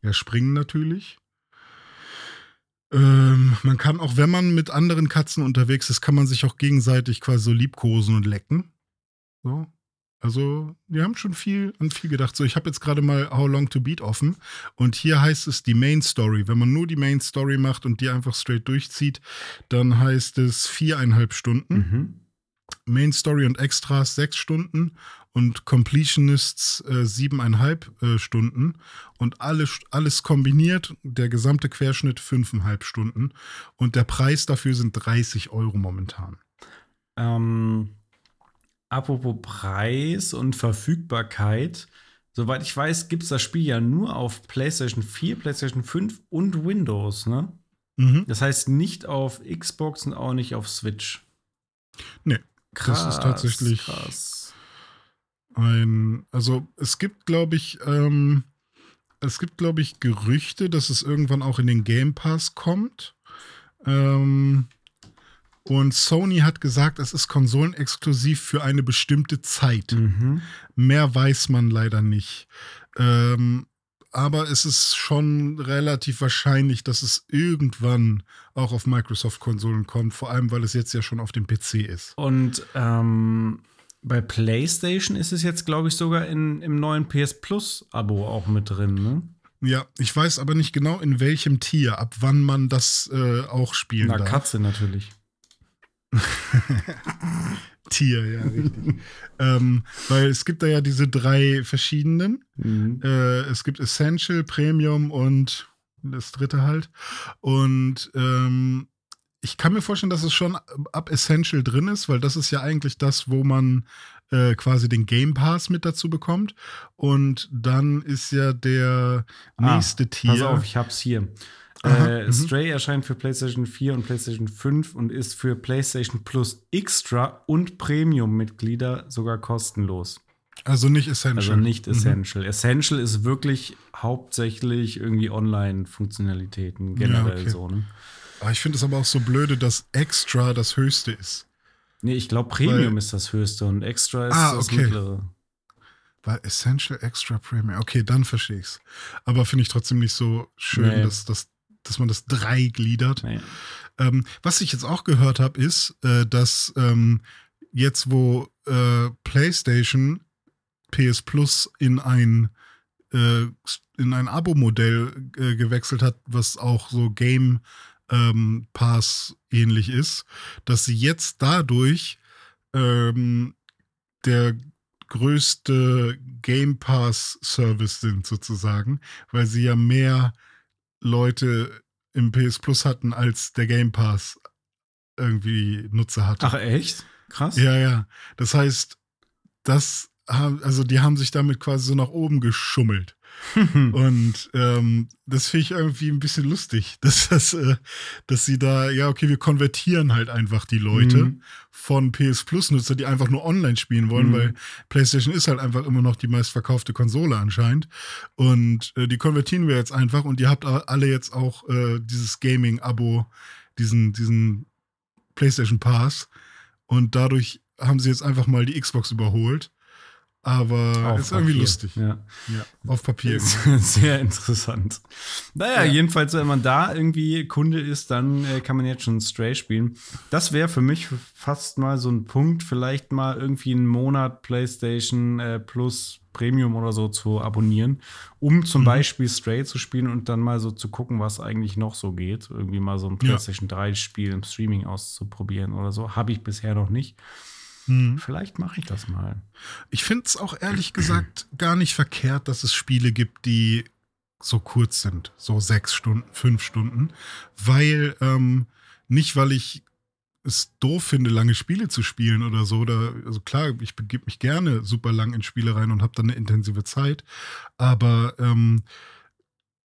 Ja, springen natürlich. Ähm, man kann auch, wenn man mit anderen Katzen unterwegs ist, kann man sich auch gegenseitig quasi so liebkosen und lecken. So. Also, wir haben schon viel an viel gedacht. So, ich habe jetzt gerade mal How Long to Beat offen und hier heißt es die Main Story. Wenn man nur die Main Story macht und die einfach straight durchzieht, dann heißt es viereinhalb Stunden. Mhm. Main Story und Extras sechs Stunden und Completionists äh, siebeneinhalb äh, Stunden und alle, alles kombiniert, der gesamte Querschnitt fünfeinhalb Stunden und der Preis dafür sind 30 Euro momentan. Ähm, apropos Preis und Verfügbarkeit, soweit ich weiß, gibt es das Spiel ja nur auf PlayStation 4, PlayStation 5 und Windows, ne? Mhm. Das heißt nicht auf Xbox und auch nicht auf Switch. Nee, krass, das ist tatsächlich krass ein, also es gibt, glaube ich, ähm, es gibt, glaube ich, Gerüchte, dass es irgendwann auch in den Game Pass kommt. Ähm, und Sony hat gesagt, es ist konsolenexklusiv für eine bestimmte Zeit. Mhm. Mehr weiß man leider nicht. Ähm, aber es ist schon relativ wahrscheinlich, dass es irgendwann auch auf Microsoft-Konsolen kommt, vor allem weil es jetzt ja schon auf dem PC ist. Und ähm, bei PlayStation ist es jetzt, glaube ich, sogar in, im neuen PS Plus-Abo auch mit drin, ne? Ja, ich weiß aber nicht genau, in welchem Tier, ab wann man das äh, auch spielen Na, darf. Katze natürlich. Tier, ja, richtig. ähm, weil es gibt da ja diese drei verschiedenen. Mhm. Äh, es gibt Essential, Premium und das dritte halt. Und ähm, ich kann mir vorstellen, dass es schon ab Essential drin ist, weil das ist ja eigentlich das, wo man äh, quasi den Game Pass mit dazu bekommt. Und dann ist ja der nächste Tier. Ah, Pass auf, ich hab's hier. Aha, Äh, mhm. Stray erscheint für PlayStation 4 und PlayStation 5 und ist für PlayStation Plus Extra und Premium-Mitglieder sogar kostenlos. Also nicht Essential. Also nicht Mhm. Essential. Essential ist wirklich hauptsächlich irgendwie Online-Funktionalitäten generell okay. so. Ne? Ah, ich finde es aber auch so blöde, dass Extra das höchste ist. Nee, ich glaube, Premium Weil- ist das höchste und Extra ist Ah, das okay. mittlere. War Essential Extra Premium. Okay, dann verstehe ich's. Aber finde ich trotzdem nicht so schön, Nee. dass, dass, dass man das drei gliedert. Nee. Ähm, was ich jetzt auch gehört habe, ist, äh, dass ähm, jetzt, wo äh, PlayStation PS Plus in ein äh, in ein Abo-Modell äh, gewechselt hat, was auch so Game ähm, Pass ähnlich ist, dass sie jetzt dadurch ähm, der größte Game Pass Service sind sozusagen, weil sie ja mehr Leute im PS Plus hatten, als der Game Pass irgendwie Nutzer hatte. Ach, echt? Krass. Ja, ja. Das heißt, das haben, also die haben sich damit quasi so nach oben geschummelt. Und ähm, das finde ich irgendwie ein bisschen lustig, dass das, äh, dass sie da, ja, okay, wir konvertieren halt einfach die Leute Mhm. von PS Plus-Nutzer, die einfach nur online spielen wollen, Mhm. weil PlayStation ist halt einfach immer noch die meistverkaufte Konsole anscheinend. Und äh, die konvertieren wir jetzt einfach und ihr habt alle jetzt auch äh, dieses Gaming-Abo, diesen, diesen PlayStation Pass. Und dadurch haben sie jetzt einfach mal die Xbox überholt. Aber Auf ist irgendwie Papier. lustig. Ja. Ja, auf Papier. Ist Sehr interessant. Naja, Ja. jedenfalls, wenn man da irgendwie Kunde ist, dann äh, kann man jetzt schon Stray spielen. Das wäre für mich fast mal so ein Punkt, vielleicht mal irgendwie einen Monat PlayStation äh, Plus Premium oder so zu abonnieren, um zum Mhm. Beispiel Stray zu spielen und dann mal so zu gucken, was eigentlich noch so geht. Irgendwie mal so ein Ja. PlayStation 3 Spiel im Streaming auszuprobieren oder so. Habe ich bisher noch nicht. Mhm. Vielleicht mache ich das mal. Ich finde es auch ehrlich gesagt gar nicht verkehrt, dass es Spiele gibt, die so kurz sind, so sechs Stunden, fünf Stunden, weil ähm, nicht, weil ich es doof finde, lange Spiele zu spielen oder so. Oder, also klar, ich begebe mich gerne super lang in Spiele rein und habe dann eine intensive Zeit. Aber ähm,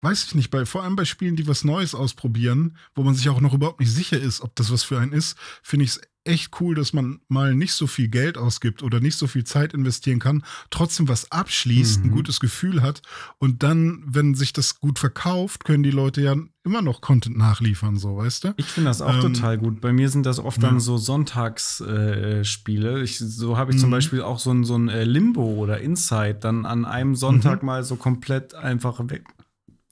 weiß ich nicht, bei, vor allem bei Spielen, die was Neues ausprobieren, wo man sich auch noch überhaupt nicht sicher ist, ob das was für einen ist, finde ich es echt cool, dass man mal nicht so viel Geld ausgibt oder nicht so viel Zeit investieren kann, trotzdem was abschließt, ein Mhm. gutes Gefühl hat und dann, wenn sich das gut verkauft, können die Leute ja immer noch Content nachliefern, so, weißt du? Ich finde das auch Ähm, total gut. Bei mir sind das oft ja. dann so Sonntagsspiele. Äh, so habe ich zum Mhm. Beispiel auch so ein, so ein äh, Limbo oder Inside dann an einem Sonntag mal so komplett einfach weg,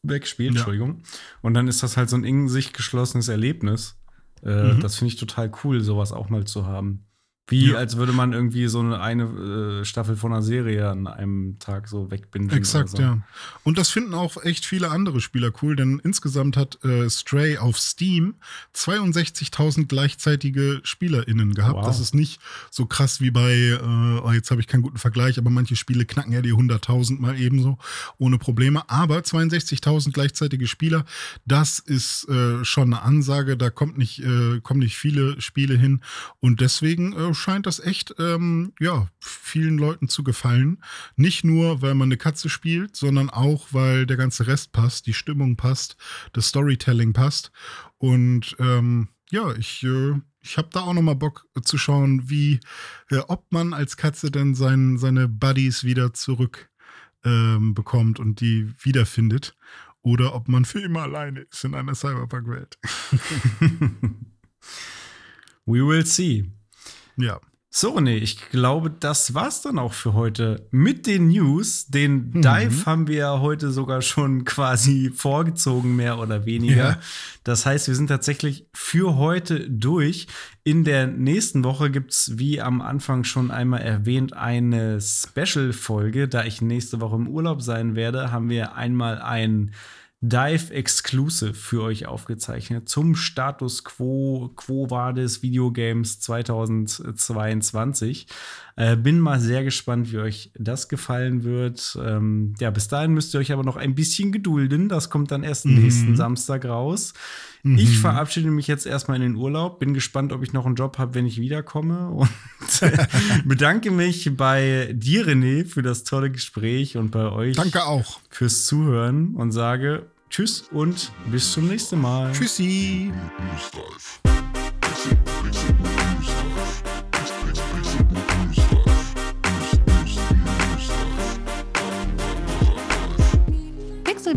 wegspielt. Ja. Entschuldigung. Und dann ist das halt so ein in sich geschlossenes Erlebnis. Äh, Mhm. Das finde ich total cool, sowas auch mal zu haben. Wie Ja. als würde man irgendwie so eine, eine äh, Staffel von einer Serie an einem Tag so wegbingen. Exakt, so. ja. Und das finden auch echt viele andere Spieler cool, denn insgesamt hat äh, Stray auf Steam 62.000 gleichzeitige SpielerInnen gehabt. Wow. Das ist nicht so krass wie bei, äh, oh, jetzt habe ich keinen guten Vergleich, aber manche Spiele knacken ja die 100.000 mal ebenso, ohne Probleme. Aber 62.000 gleichzeitige Spieler, das ist äh, schon eine Ansage, da kommt nicht, äh, kommen nicht viele Spiele hin. Und deswegen äh, scheint das echt, ähm, ja, vielen Leuten zu gefallen. Nicht nur, weil man eine Katze spielt, sondern auch, weil der ganze Rest passt, die Stimmung passt, das Storytelling passt. Und ähm, ja, ich, äh, ich habe da auch noch mal Bock zu schauen, wie, äh, ob man als Katze denn sein, seine Buddies wieder zurück ähm, bekommt und die wiederfindet. Oder ob man für immer alleine ist in einer Cyberpunk-Welt. We will see. Ja. So, René, ich glaube, das war's dann auch für heute mit den News. Den Mhm. Dive haben wir ja heute sogar schon quasi vorgezogen, mehr oder weniger. Ja. Das heißt, wir sind tatsächlich für heute durch. In der nächsten Woche gibt's, wie am Anfang schon einmal erwähnt, eine Special-Folge. Da ich nächste Woche im Urlaub sein werde, haben wir einmal ein Dive Exclusive für euch aufgezeichnet zum Status Quo, Quo war des Videogames 2022. Äh, bin mal sehr gespannt, wie euch das gefallen wird. Ähm, ja, bis dahin müsst ihr euch aber noch ein bisschen gedulden. Das kommt dann erst mhm. nächsten Samstag raus. Mhm. Ich verabschiede mich jetzt erstmal in den Urlaub. Bin gespannt, ob ich noch einen Job habe, wenn ich wiederkomme. Und bedanke mich bei dir, René, für das tolle Gespräch und bei euch. Danke auch. Fürs Zuhören und sage Tschüss und bis zum nächsten Mal. Tschüssi.